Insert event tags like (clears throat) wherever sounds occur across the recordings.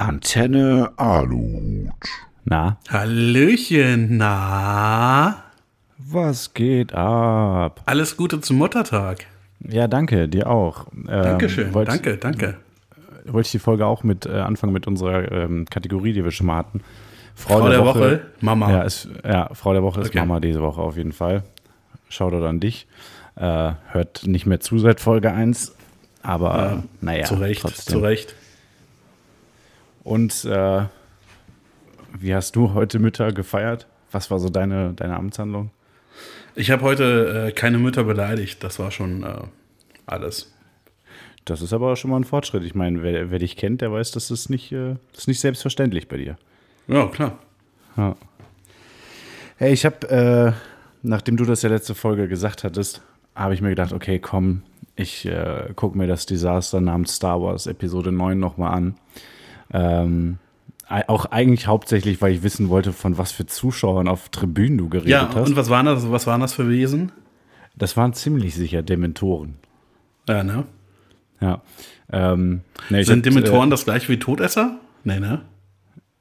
Antenne Aluhut. Na, Hallöchen, na? was geht ab? Alles Gute zum Muttertag. Ja, danke, dir auch. Ähm, Dankeschön, wollt- danke, danke. Wollte ich die Folge auch mit äh, anfangen mit unserer ähm, Kategorie, die wir schon mal hatten. Frau der Woche, Mama. Ja, ist, ja, Frau der Woche ist Okay. Mama diese Woche auf jeden Fall. Shoutout an dich. Äh, hört nicht mehr zu seit Folge 1, aber äh, naja, zu Recht, trotzdem. zu Recht. Und äh, wie hast du heute Mütter gefeiert? Was war so deine, deine Amtshandlung? Ich habe heute äh, keine Mütter beleidigt, das war schon äh, alles. Das ist aber schon mal ein Fortschritt. Ich meine, wer, wer dich kennt, der weiß, das ist nicht, äh, das ist nicht selbstverständlich bei dir. Ja, klar. Ja. Hey, ich habe, äh, nachdem du das ja letzte Folge gesagt hattest, habe ich mir gedacht, okay, komm, ich äh, gucke mir das Desaster namens Star Wars Episode 9 nochmal an. Ähm, auch eigentlich hauptsächlich, weil ich wissen wollte, von was für Zuschauern auf Tribünen du geredet Ja, hast. und was waren das, was waren das für Wesen? das waren ziemlich sicher Dementoren. Ja, ne? Ja. Ähm, nee, ich Sind hab, Dementoren das gleiche wie Todesser? Nee, ne?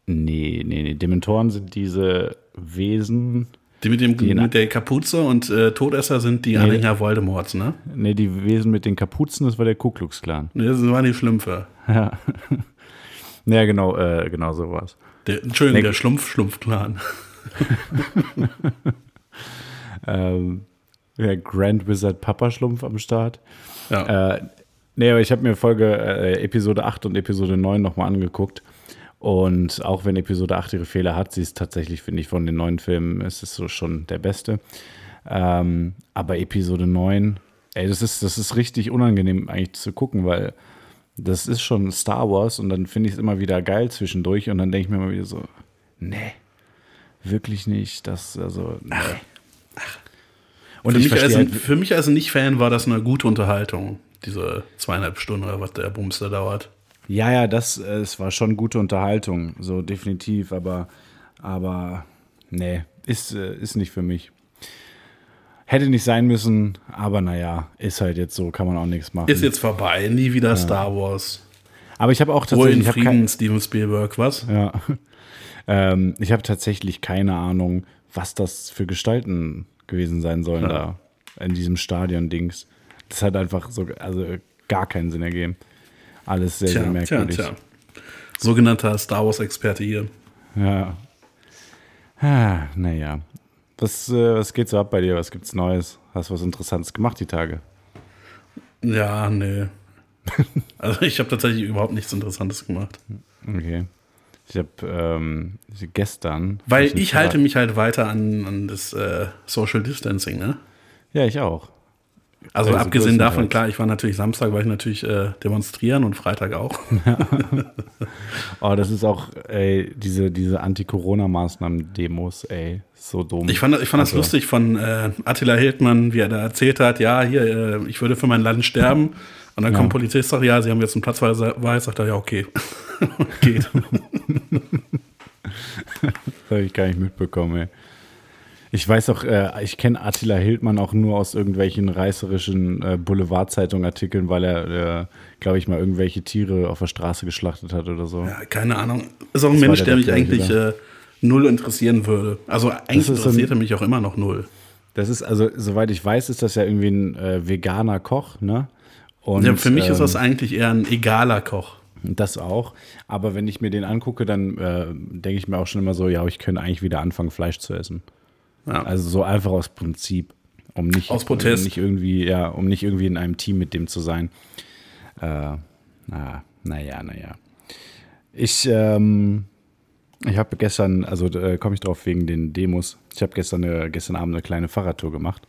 Äh, nee, nee, nee. Dementoren sind diese Wesen, Die mit, dem, Die mit der Kapuze und äh, Todesser sind die Anhänger Voldemorts, ne? nee, die Wesen mit den Kapuzen, das war der Ku Klux Klan. Nee, Das waren die Schlümpfe. Ja. Ja, genau, äh, genau so war's. Der, Entschuldigung, Nee. der Schlumpf-Schlumpf-Clan. (laughs) Ähm, der Grand Wizard Papa Schlumpf am Start. Ja. Äh, nee, aber ich habe mir Folge äh, Episode 8 und Episode 9 nochmal angeguckt. Und auch wenn Episode 8 ihre Fehler hat, sie ist tatsächlich, finde ich, von den neuen Filmen ist es so schon der beste. Ähm, aber Episode 9, ey, das ist, das ist richtig unangenehm eigentlich zu gucken, weil das ist schon Star Wars und dann finde ich es immer wieder geil zwischendurch und dann denke ich mir immer wieder so, nee, wirklich nicht. Das, also, nee. Und für, ich mich als, halt, für mich als Nicht-Fan war das eine gute Unterhaltung. Diese zweieinhalb Stunden oder was der Bums da dauert. Ja, ja, das, äh, es war schon gute Unterhaltung, so definitiv, aber, aber nee, ist, äh, ist nicht für mich. Hätte nicht sein müssen, aber naja, ist halt jetzt so, kann man auch nichts machen. Ist jetzt vorbei, nie wieder Star Wars. aber ich habe auch tatsächlich, in ich habe Frieden, Steven Spielberg, was? ja, (laughs) ähm, ich habe tatsächlich keine Ahnung, was das für Gestalten gewesen sein sollen da in diesem Stadion-Dings. Das hat einfach so, also gar keinen Sinn ergeben. Alles sehr, sehr Tja, tja, merkwürdig. tja. Sogenannter Star Wars-Experte hier. Ja. Ah, naja. Was, äh, was geht so ab bei dir? Was gibt's Neues? Hast du was Interessantes gemacht die Tage? Ja, nee. (laughs) Also ich habe tatsächlich überhaupt nichts Interessantes gemacht. Okay. Ich habe ähm, gestern. Weil ich halte mich halt weiter an, an das äh, Social Distancing, ne? Ja, ich auch. Also, Also abgesehen davon, klar, ich war natürlich Samstag, war ich natürlich äh, demonstrieren und Freitag auch. (laughs) Oh, das ist auch, ey, diese, diese Anti-Corona-Maßnahmen-Demos, ey, so dumm. Ich fand, ich fand das Also- lustig von äh, Attila Hildmann, wie er da erzählt hat, ja, hier, äh, ich würde für mein Land sterben. Und dann kommt ein Polizist, sagt, ja, sie haben jetzt einen Platzverweis, sagt er, ja, okay. (laughs) Geht. (laughs) Das habe ich gar nicht mitbekommen, ey. Ich weiß auch, äh, ich kenne Attila Hildmann auch nur aus irgendwelchen reißerischen äh, Boulevardzeitungen-Artikeln, weil er, äh, glaube ich, mal irgendwelche Tiere auf der Straße geschlachtet hat oder so. Ja, keine Ahnung. Ist auch ein Das Mensch, der der mich eigentlich äh, null interessieren würde. Also eigentlich ist interessiert er mich auch immer noch null. Das ist, also, soweit ich weiß, ist das ja irgendwie ein äh, veganer Koch, ne? Und, Ja, für mich ist ähm, das eigentlich eher ein egaler Koch. Das auch. Aber wenn ich mir den angucke, dann äh, denke ich mir auch schon immer so, ja, ich könnte eigentlich wieder anfangen, Fleisch zu essen. Ja. Also so einfach aus Prinzip. Um nicht, Aus Protest. Um nicht irgendwie, ja, um nicht irgendwie in einem Team mit dem zu sein. Äh, na, naja, naja. Ich, ähm, ich habe gestern, also äh, komme ich drauf wegen den Demos. Ich habe gestern, eine, gestern Abend eine kleine Fahrradtour gemacht,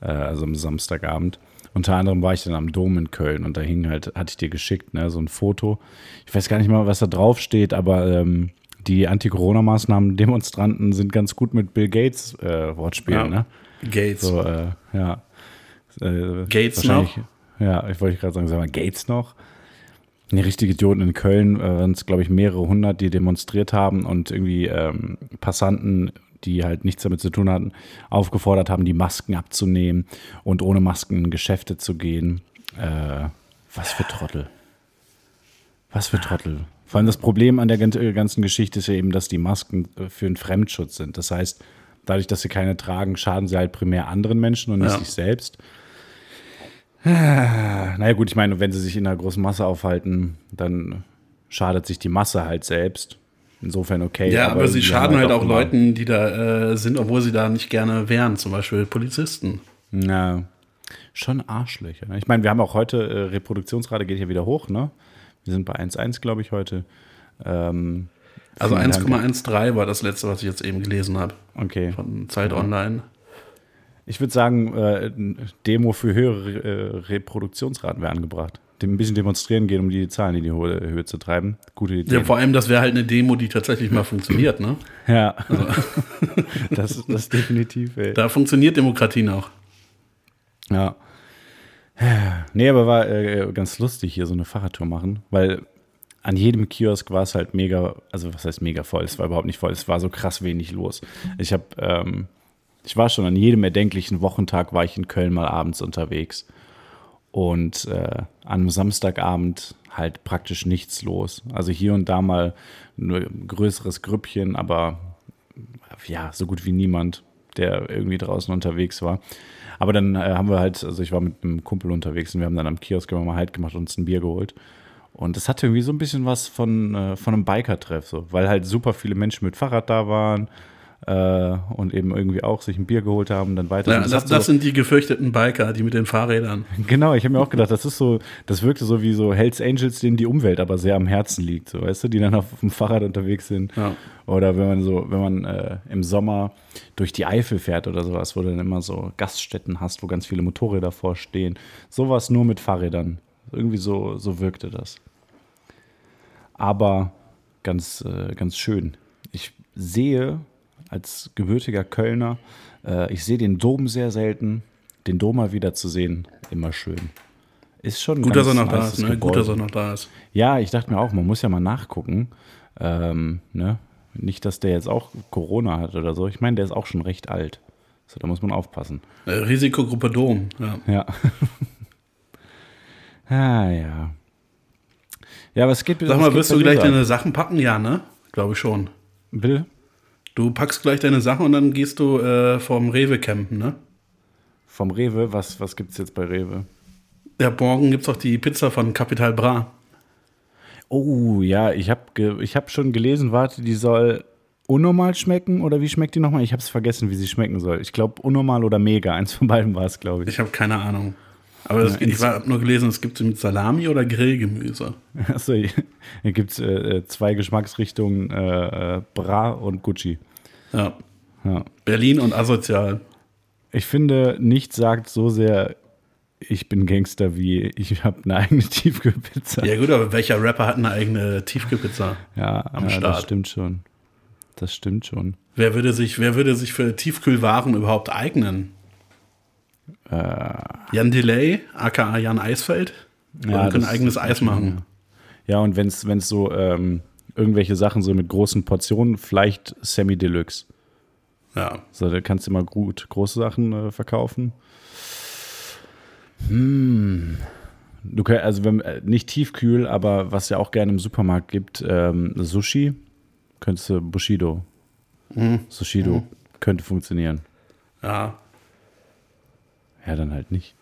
äh, also am Samstagabend. Unter anderem war ich dann am Dom in Köln und da hing halt, hatte ich dir geschickt, ne, so ein Foto. Ich weiß gar nicht mal, was da drauf steht, aber ähm, die Anti-Corona-Maßnahmen-Demonstranten sind ganz gut mit Bill Gates äh, Wortspielen, Ja. ne? Gates. So, äh, ja. Äh, Gates wahrscheinlich- Ja, ich wollte gerade sagen, sag mal, Gates noch? Die richtige Idioten in Köln äh, waren es, glaube ich, mehrere hundert, die demonstriert haben und irgendwie ähm, Passanten, die halt nichts damit zu tun hatten, aufgefordert haben, die Masken abzunehmen und ohne Masken in Geschäfte zu gehen. Äh, was für Trottel. Was für Trottel. Vor allem das Problem an der äh, ganzen Geschichte ist ja eben, dass die Masken äh, für einen Fremdschutz sind. Das heißt, dadurch, dass sie keine tragen, schaden sie halt primär anderen Menschen und nicht Ja. sich selbst. Naja gut, ich meine, wenn sie sich in einer großen Masse aufhalten, dann schadet sich die Masse halt selbst. Insofern okay. Ja, aber, sie schaden halt auch immer- Leuten, die da äh, sind, obwohl sie da nicht gerne wären, zum Beispiel Polizisten. Ja, schon Arschlöcher. Ne? Ich meine, wir haben auch heute, äh, Reproduktionsrate geht hier wieder hoch, ne? Wir sind bei 1,1, glaube ich, heute. Ähm, Also vielen Dank. 1,13 war das letzte, was ich jetzt eben gelesen habe. Okay. Von Zeit Online. Ich würde sagen, äh, Demo für höhere äh, Reproduktionsraten wäre angebracht. Dem ein bisschen demonstrieren gehen, um die Zahlen in die hohe Höhe zu treiben. Gute Idee. Ja, vor allem, das wäre halt eine Demo, die tatsächlich mal funktioniert, ne? (laughs) Ja. (laughs) das, das definitiv, ey. Da funktioniert Demokratie noch. Ja. Nee, aber war äh, ganz lustig hier so eine Fahrradtour machen, weil an jedem Kiosk war es halt mega, also was heißt mega voll? Es war überhaupt nicht voll, es war so krass wenig los. Ich habe, ähm, ich war schon an jedem erdenklichen Wochentag war ich in Köln mal abends unterwegs und äh, am Samstagabend halt praktisch nichts los. Also hier und da mal ein größeres Grüppchen, aber ja, so gut wie niemand, der irgendwie draußen unterwegs war. Aber dann äh, haben wir halt, also ich war mit einem Kumpel unterwegs und wir haben dann am Kiosk immer mal halt gemacht und uns ein Bier geholt. Und das hatte irgendwie so ein bisschen was von, äh, von einem Biker-Treff, so, weil halt super viele Menschen mit Fahrrad da waren äh, und eben irgendwie auch sich ein Bier geholt haben, dann weiter. Ja, das, das so, sind die gefürchteten Biker, die mit den Fahrrädern. (laughs) Genau, ich habe mir auch gedacht, das ist so, das wirkte so wie so Hells Angels, denen die Umwelt aber sehr am Herzen liegt, so weißt du, die dann auf dem Fahrrad unterwegs sind. Ja. Oder wenn man so, wenn man äh, im Sommer durch die Eifel fährt oder sowas, wo du dann immer so Gaststätten hast, wo ganz viele Motorräder vorstehen. Sowas nur mit Fahrrädern. Irgendwie so, so wirkte das. Aber ganz, äh, ganz schön. Ich sehe als gebürtiger Kölner, äh, ich sehe den Dom sehr selten. Den Dom mal wieder zu sehen, immer schön. Ist schon Gut, dass er noch da ist, ne? Gut, dass er noch da ist. Ja, ich dachte mir auch, man muss ja mal nachgucken. Ähm, ne? Nicht, dass der jetzt auch Corona hat oder so. Ich meine, der ist auch schon recht alt. So, da muss man aufpassen. Äh, Risikogruppe Dom, ja. Ja. (laughs) ah, ja. Ja, es geht Sag was mal, wirst du gleich deine? Sachen packen? Ja, ne? Glaube ich schon. Bitte? Du packst gleich deine Sachen und dann gehst du äh, vom Rewe campen, ne? Vom Rewe, was, was gibt es jetzt bei Rewe? Ja, morgen gibt's auch die Pizza von Capital Bra. Oh, ja, ich habe ich hab schon gelesen, warte, die soll unnormal schmecken oder wie schmeckt die nochmal? Ich habe es vergessen, wie sie schmecken soll. Ich glaube, unnormal oder mega. Eins von beiden war es, glaube ich. Ich habe keine Ahnung. Aber Ja, ich habe nur gelesen, es gibt sie mit Salami oder Grillgemüse. (laughs) Achso, hier gibt es äh, äh, zwei Geschmacksrichtungen, äh, äh, Bra und Gucci. Ja. Ja. Berlin und asozial. Ich finde, nichts sagt so sehr, ich bin Gangster, wie ich habe eine eigene (laughs) Tiefkühlpizza. Ja gut, aber welcher Rapper hat eine eigene Tiefkühlpizza? Ja, Am ja Start. das stimmt schon. Das stimmt schon. Wer würde sich, wer würde sich für Tiefkühlwaren überhaupt eignen? Äh, Jan Delay, aka Jan Eisfeld? Ja, Ja, können eigenes Eis machen. Ja, und wenn es so ähm, irgendwelche Sachen so mit großen Portionen, vielleicht Semi Deluxe. Ja. So, da kannst du immer gut große Sachen äh, verkaufen. Hm. Du könnt, also wenn, äh, nicht tiefkühl, aber was ja auch gerne im Supermarkt gibt, ähm, Sushi, könntest du Bushido. Sushido könnte funktionieren. Ja. Ja, dann halt nicht.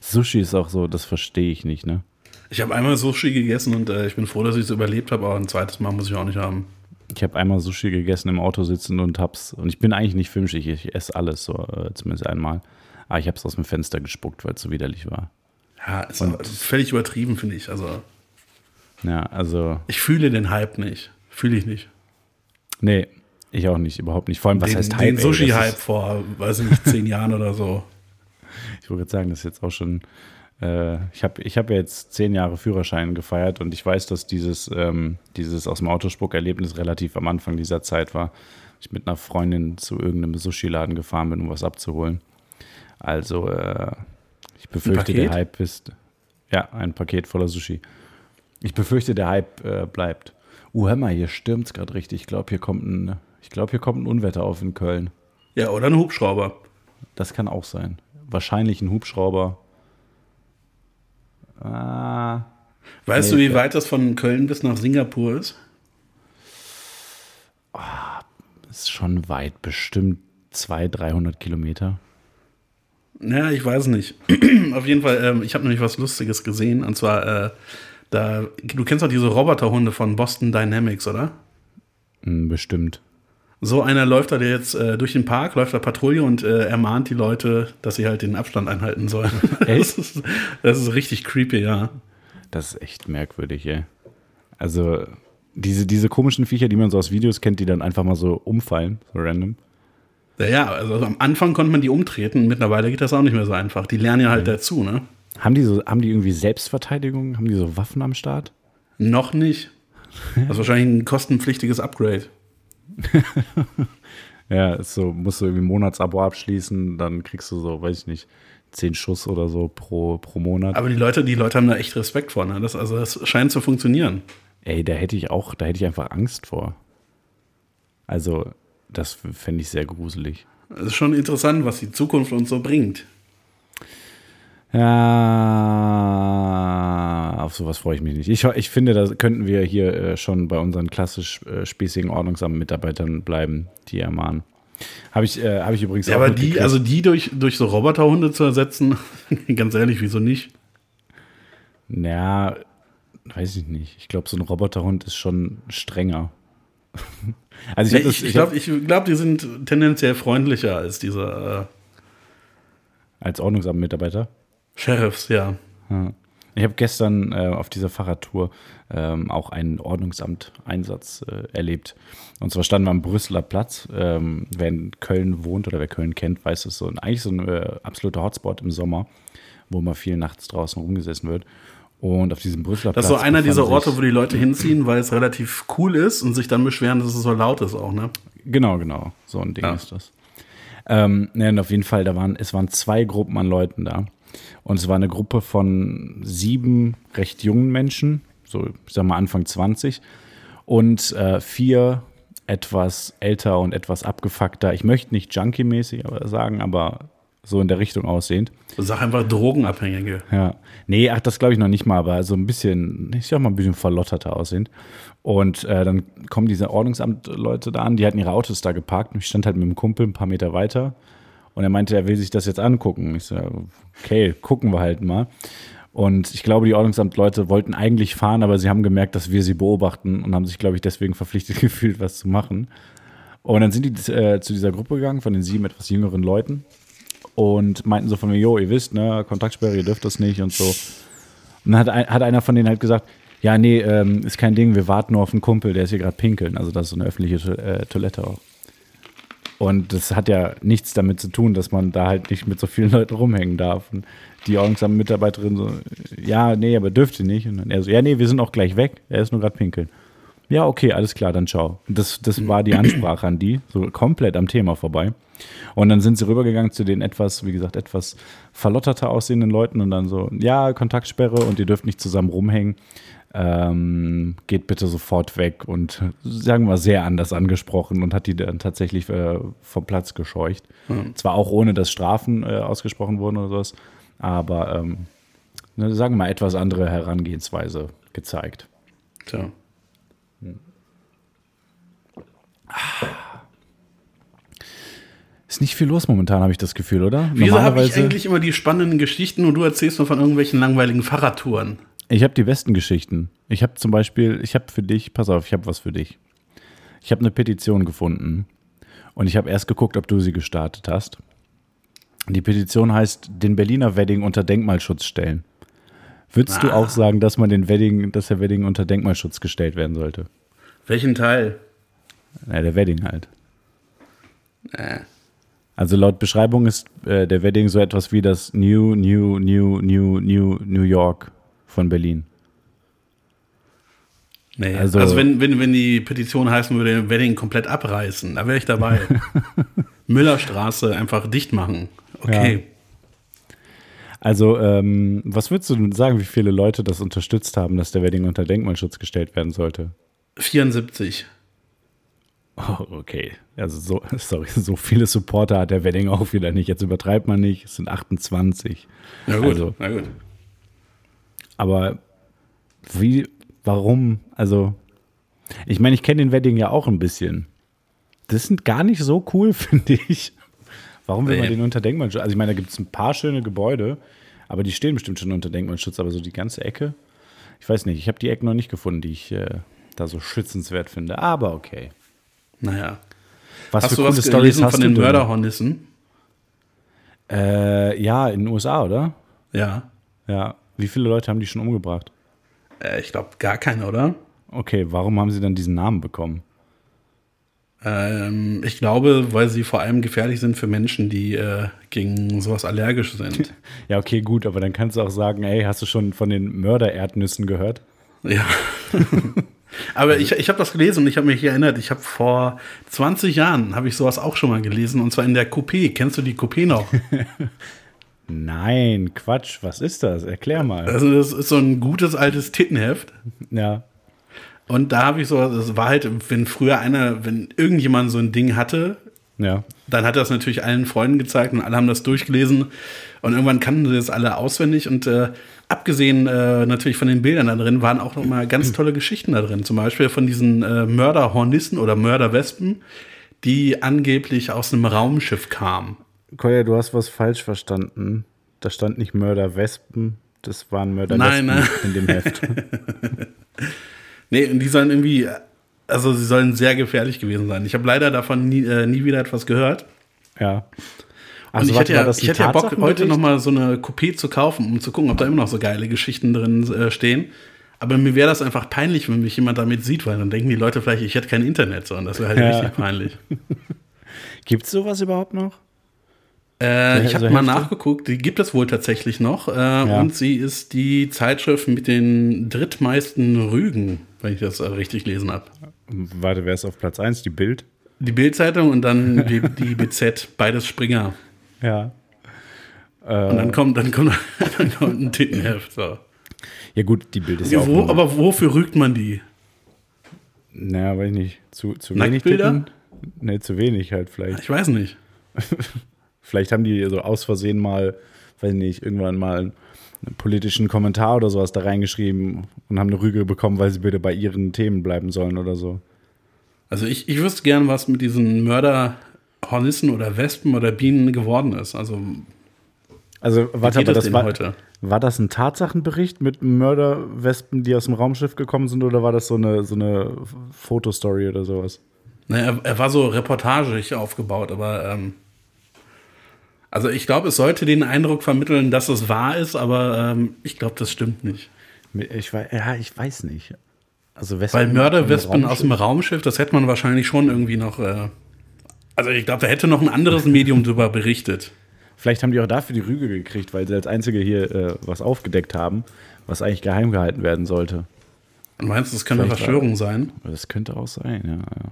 Sushi ist auch so, das verstehe ich nicht, ne? Ich habe einmal Sushi gegessen und äh, ich bin froh, dass ich es überlebt habe, aber ein zweites Mal muss ich auch nicht haben. Ich habe einmal Sushi gegessen im Auto sitzen und hab's. Und ich bin eigentlich nicht filmschig, ich esse alles so, äh, zumindest einmal. Aber ich habe es aus dem Fenster gespuckt, weil es so widerlich war. Ja, ist auch völlig übertrieben, finde ich. Also, Ja, also, ich fühle den Hype nicht. Fühle ich nicht. nee, ich auch nicht, überhaupt nicht. Vor allem, was den heißt Hype? den? Sushi-Hype vor, weiß ich nicht, zehn Jahren oder so. (laughs) Ich wollte gerade sagen, das ist jetzt auch schon. Äh, ich habe ich hab ja jetzt zehn Jahre Führerschein gefeiert und ich weiß, dass dieses, ähm, dieses aus dem Autospuck-Erlebnis relativ am Anfang dieser Zeit war. Ich mit einer Freundin zu irgendeinem Sushi-Laden gefahren bin, um was abzuholen. Also, äh, ich befürchte, der? Hype ist. Ja, ein Paket voller Sushi. Ich befürchte, der Hype äh, bleibt. Uh, hör mal, hier stürmt es gerade richtig. Ich glaube, hier kommt ein. Ich glaube, hier kommt ein Unwetter auf in Köln. Ja, oder ein Hubschrauber. Das kann auch sein. Wahrscheinlich ein Hubschrauber. Ah, Weißt Nee, du, wie weit das von Köln bis nach Singapur ist? ist schon weit, bestimmt 200, 300 Kilometer. Naja, ich weiß nicht. (clears throat) Auf jeden Fall, ähm, ich habe nämlich was Lustiges gesehen. Und zwar, äh, da, du kennst doch diese Roboterhunde von Boston Dynamics, oder? Hm, bestimmt. So einer läuft da jetzt äh, durch den Park, läuft da Patrouille und äh, ermahnt die Leute, dass sie halt den Abstand einhalten sollen. (laughs) Echt? Das ist, das ist richtig creepy, ja. Das ist echt merkwürdig, ey. Also, diese, diese komischen Viecher, die man so aus Videos kennt, die dann einfach mal so umfallen, so random. Ja, ja, also am Anfang konnte man die umtreten, mittlerweile geht das auch nicht mehr so einfach. Die lernen ja halt dazu, ne? Haben die so, haben die irgendwie Selbstverteidigung? Haben die so Waffen am Start? Noch nicht. Das ist wahrscheinlich ein kostenpflichtiges Upgrade. (laughs) Ja, so, musst du irgendwie ein Monatsabo abschließen, dann kriegst du so, weiß ich nicht, 10 Schuss oder so pro, pro Monat. Aber die Leute, die Leute haben da echt Respekt vor, ne? Das, also das scheint zu funktionieren. Ey, da hätte ich auch, da hätte ich einfach Angst vor. Also, das fände ich sehr gruselig. Es ist schon interessant, was die Zukunft uns so bringt. Ja, auf sowas freue ich mich nicht. Ich, ich finde, da könnten wir hier äh, schon bei unseren klassisch äh, spießigen ordnungsamen Mitarbeitern bleiben, die ermahnen. Habe ich, äh, hab ich übrigens Ja, auch aber die, also die durch, durch so Roboterhunde zu ersetzen, (laughs) ganz ehrlich, wieso nicht? Ja, weiß ich nicht. Ich glaube, so ein Roboterhund ist schon strenger. (laughs) also Nee, ich, hab ich ich glaube, glaub, die sind tendenziell freundlicher als diese äh, als Ordnungsamtmitarbeiter. Sheriffs, ja. Ja. Ich habe gestern äh, auf dieser Fahrradtour ähm, auch einen Ordnungsamt-Einsatz äh, erlebt. Und zwar standen wir am Brüsseler Platz. Ähm, wer in Köln wohnt oder wer Köln kennt, weiß es so. ein- Eigentlich so ein äh, absoluter Hotspot im Sommer, wo mal viel nachts draußen rumgesessen wird. Und auf diesem Brüsseler Das Platz. ist so einer dieser Orte, wo die Leute hinziehen, weil es relativ cool ist und sich dann beschweren, dass es so laut ist auch, ne? Genau, genau. So ein Ding Ja. ist das. Ähm, ne, und auf jeden Fall, da waren, es waren zwei Gruppen an Leuten da. Und es war eine Gruppe von sieben recht jungen Menschen, so, ich sag mal, Anfang 20, und äh, vier etwas älter und etwas abgefuckter. Ich möchte nicht junkie-mäßig sagen, aber so in der Richtung aussehend. Sag einfach Drogenabhängige. Ja. Nee, ach, das glaube ich noch nicht mal, aber so ein bisschen, ich sag mal, ein bisschen verlotterter aussehend. Und äh, dann kommen diese Ordnungsamt-Leute da an, die hatten ihre Autos da geparkt und ich stand halt mit dem Kumpel ein paar Meter weiter und er meinte, er will sich das jetzt angucken. Ich so, okay, gucken wir halt mal. Und ich glaube, die Ordnungsamt-Leute wollten eigentlich fahren, aber sie haben gemerkt, dass wir sie beobachten und haben sich, glaube ich, deswegen verpflichtet (laughs) gefühlt, was zu machen. Und dann sind die äh, zu dieser Gruppe gegangen von den sieben etwas jüngeren Leuten und meinten so von mir, jo, ihr wisst, ne, Kontaktsperre, ihr dürft das nicht und so. Und dann hat, ein, hat einer von denen halt gesagt, ja, nee, ähm, ist kein Ding, wir warten nur auf einen Kumpel, der ist hier gerade pinkeln. Also das ist so eine öffentliche äh, Toilette auch. Und das hat ja nichts damit zu tun, dass man da halt nicht mit so vielen Leuten rumhängen darf. Und die ordnungsame Mitarbeiterin so, ja, nee, aber dürft ihr nicht. Und dann er so, ja, nee, wir sind auch gleich weg, er ist nur gerade pinkeln. Ja, okay, alles klar, dann ciao. Das, das war die Ansprache an die, so komplett am Thema vorbei. Und dann sind sie rübergegangen zu den etwas, wie gesagt, etwas verlotterter aussehenden Leuten und dann so, ja, Kontaktsperre und ihr dürft nicht zusammen rumhängen. Ähm, geht bitte sofort weg und sagen wir sehr anders angesprochen und hat die dann tatsächlich äh, vom Platz gescheucht. Zwar auch ohne, dass Strafen äh, ausgesprochen wurden oder sowas, aber ähm, ne, sagen wir mal etwas andere Herangehensweise gezeigt. Tja. Ist nicht viel los momentan, habe ich das Gefühl, oder? Wieso habe ich eigentlich immer die spannenden Geschichten und du erzählst nur von irgendwelchen langweiligen Fahrradtouren? Ich habe die besten Geschichten. Ich habe zum Beispiel, ich habe für dich, pass auf, ich habe was für dich. Ich habe eine Petition gefunden und ich habe erst geguckt, ob du sie gestartet hast. Die Petition heißt, den Berliner Wedding unter Denkmalschutz stellen. Würdest du Ah. auch sagen, dass man den Wedding, dass der Wedding unter Denkmalschutz gestellt werden sollte? Welchen Teil? Ja, der Wedding halt. Äh. Also laut Beschreibung ist äh, der Wedding so etwas wie das New, New, New, New, New, New York von Berlin. Nee, Also- also, wenn, wenn, wenn die Petition heißen würde, den Wedding komplett abreißen, da wäre ich dabei. (laughs) Müllerstraße einfach dicht machen. Okay. Also, ähm, was würdest du denn sagen, wie viele Leute das unterstützt haben, dass der Wedding unter Denkmalschutz gestellt werden sollte? 74. Oh, okay. Also, so, (laughs) sorry, so viele Supporter hat der Wedding auch wieder nicht. Jetzt übertreibt man nicht, es sind 28. Ja gut, Also- na gut. Aber Wie, warum? Also, ich meine, ich kenne den Wedding ja auch ein bisschen. Das sind gar nicht so cool, (laughs) finde ich. Warum will man den unter Denkmalschutz? Also, ich meine, da gibt es ein paar schöne Gebäude, aber die stehen bestimmt schon unter Denkmalschutz, aber so die ganze Ecke, ich weiß nicht, ich habe die Ecken noch nicht gefunden, die ich äh, da so schützenswert finde. Aber okay. Naja. Was hast für du coole was Stories gelesen hast von den? Mörderhornissen? Äh, ja, in den USA, oder? Ja. Ja. Wie viele Leute haben die schon umgebracht? Äh, ich glaube, gar keine, oder? Okay, warum haben sie dann diesen Namen bekommen? Ähm, ich glaube, weil sie vor allem gefährlich sind für Menschen, die äh, gegen sowas allergisch sind. (laughs) Ja, okay, gut, aber dann kannst du auch sagen, ey, hast du schon von den Mördererdnüssen gehört? ja. (laughs) Aber ich, ich habe das gelesen und ich habe mich erinnert, ich habe vor 20 Jahren, habe ich sowas auch schon mal gelesen, und zwar in der Coupé. Kennst du die Coupé noch? (laughs) Nein, Quatsch, was ist das? Erklär mal. Also das ist so ein gutes altes Tittenheft. Ja. Und da habe ich so, das war halt, wenn früher einer, wenn irgendjemand so ein Ding hatte, Ja. dann hat er das natürlich allen Freunden gezeigt und alle haben das durchgelesen. Und irgendwann kannten sie das alle auswendig. Und äh, abgesehen äh, natürlich von den Bildern da drin, waren auch noch mal ganz tolle Geschichten da drin. Zum Beispiel von diesen äh, Mörderhornissen oder Mörderwespen, die angeblich aus einem Raumschiff kamen. Kolja, du hast was falsch verstanden. Da stand nicht Mörderwespen, das waren Mörderwespen Nein, nein. in dem Heft. (laughs) Nee, und die sollen irgendwie, also sie sollen sehr gefährlich gewesen sein. Ich habe leider davon nie, äh, nie wieder etwas gehört. ja. Und Also, ich warte, hätte ja, ich hätte ja Bock, heute Tatsachenbericht? noch mal so eine Coupé zu kaufen, um zu gucken, ob da immer noch so geile Geschichten drin äh, stehen. Aber mir wäre das einfach peinlich, wenn mich jemand damit sieht, weil dann denken die Leute vielleicht, ich hätte kein Internet, so, und das wäre halt Ja. richtig peinlich. (laughs) Gibt es sowas überhaupt noch? Äh, ich habe mal nachgeguckt, die gibt es wohl tatsächlich noch. Äh, Und sie ist die Zeitschrift mit den drittmeisten Rügen, wenn ich das äh, richtig gelesen habe. Warte, wer ist auf Platz 1? Die Bild? Die Bildzeitung und dann die, die BZ, beides Springer. Ja. Und dann kommt, dann kommt, (laughs) dann kommt ein Tittenheft. So. Ja, gut, die Bild ist ja Ja, auch. wo, aber wofür rügt man die? naja, weiß ich nicht. Zu, zu wenig? Titten? Nee, zu wenig halt vielleicht. Ich weiß nicht. (laughs) Vielleicht haben die so aus Versehen mal, weiß nicht, irgendwann mal einen politischen Kommentar oder sowas da reingeschrieben und haben eine Rüge bekommen, weil sie bitte bei ihren Themen bleiben sollen oder so. Also ich, ich wüsste gern, was mit diesen Mörderhornissen oder Wespen oder Bienen geworden ist. Also Also, warte, aber das war, heute? war das ein Tatsachenbericht mit Mörderwespen, die aus dem Raumschiff gekommen sind, oder war das so eine, so eine Fotostory oder sowas? naja, er, er war so reportagig aufgebaut, aber ähm, also ich glaube, es sollte den Eindruck vermitteln, dass es wahr ist, aber ähm, ich glaube, das stimmt nicht. Ich weiß, ja, ich weiß nicht. Also Wespen Weil Mörderwespen aus dem Raumschiff, das hätte man wahrscheinlich schon irgendwie noch. Äh, also ich glaube, da hätte noch ein anderes Medium drüber berichtet. Vielleicht haben die auch dafür die Rüge gekriegt, weil sie als Einzige hier äh, was aufgedeckt haben, was eigentlich geheim gehalten werden sollte. Und meinst du, das könnte eine Vielleicht Verschwörung sein? Aber Das könnte auch sein, ja. ja.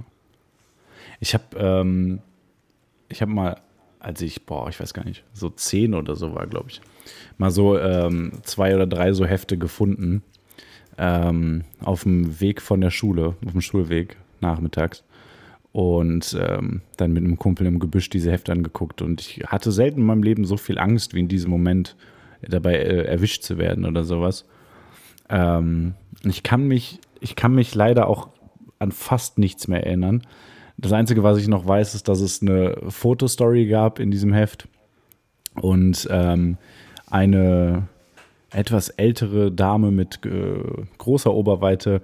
Ich habe ähm, ich habe mal, als ich, boah, ich weiß gar nicht, so zehn oder so war, glaube ich, mal so ähm, zwei oder drei so Hefte gefunden ähm, auf dem Weg von der Schule, auf dem Schulweg nachmittags. Und ähm, dann mit einem Kumpel im Gebüsch diese Hefte angeguckt. Und ich hatte selten in meinem Leben so viel Angst wie in diesem Moment, dabei äh, erwischt zu werden oder sowas. Ähm, ich kann mich, ich kann mich leider auch an fast nichts mehr erinnern. Das Einzige, was ich noch weiß, ist, dass es eine Fotostory gab in diesem Heft und ähm, eine etwas ältere Dame mit äh, großer Oberweite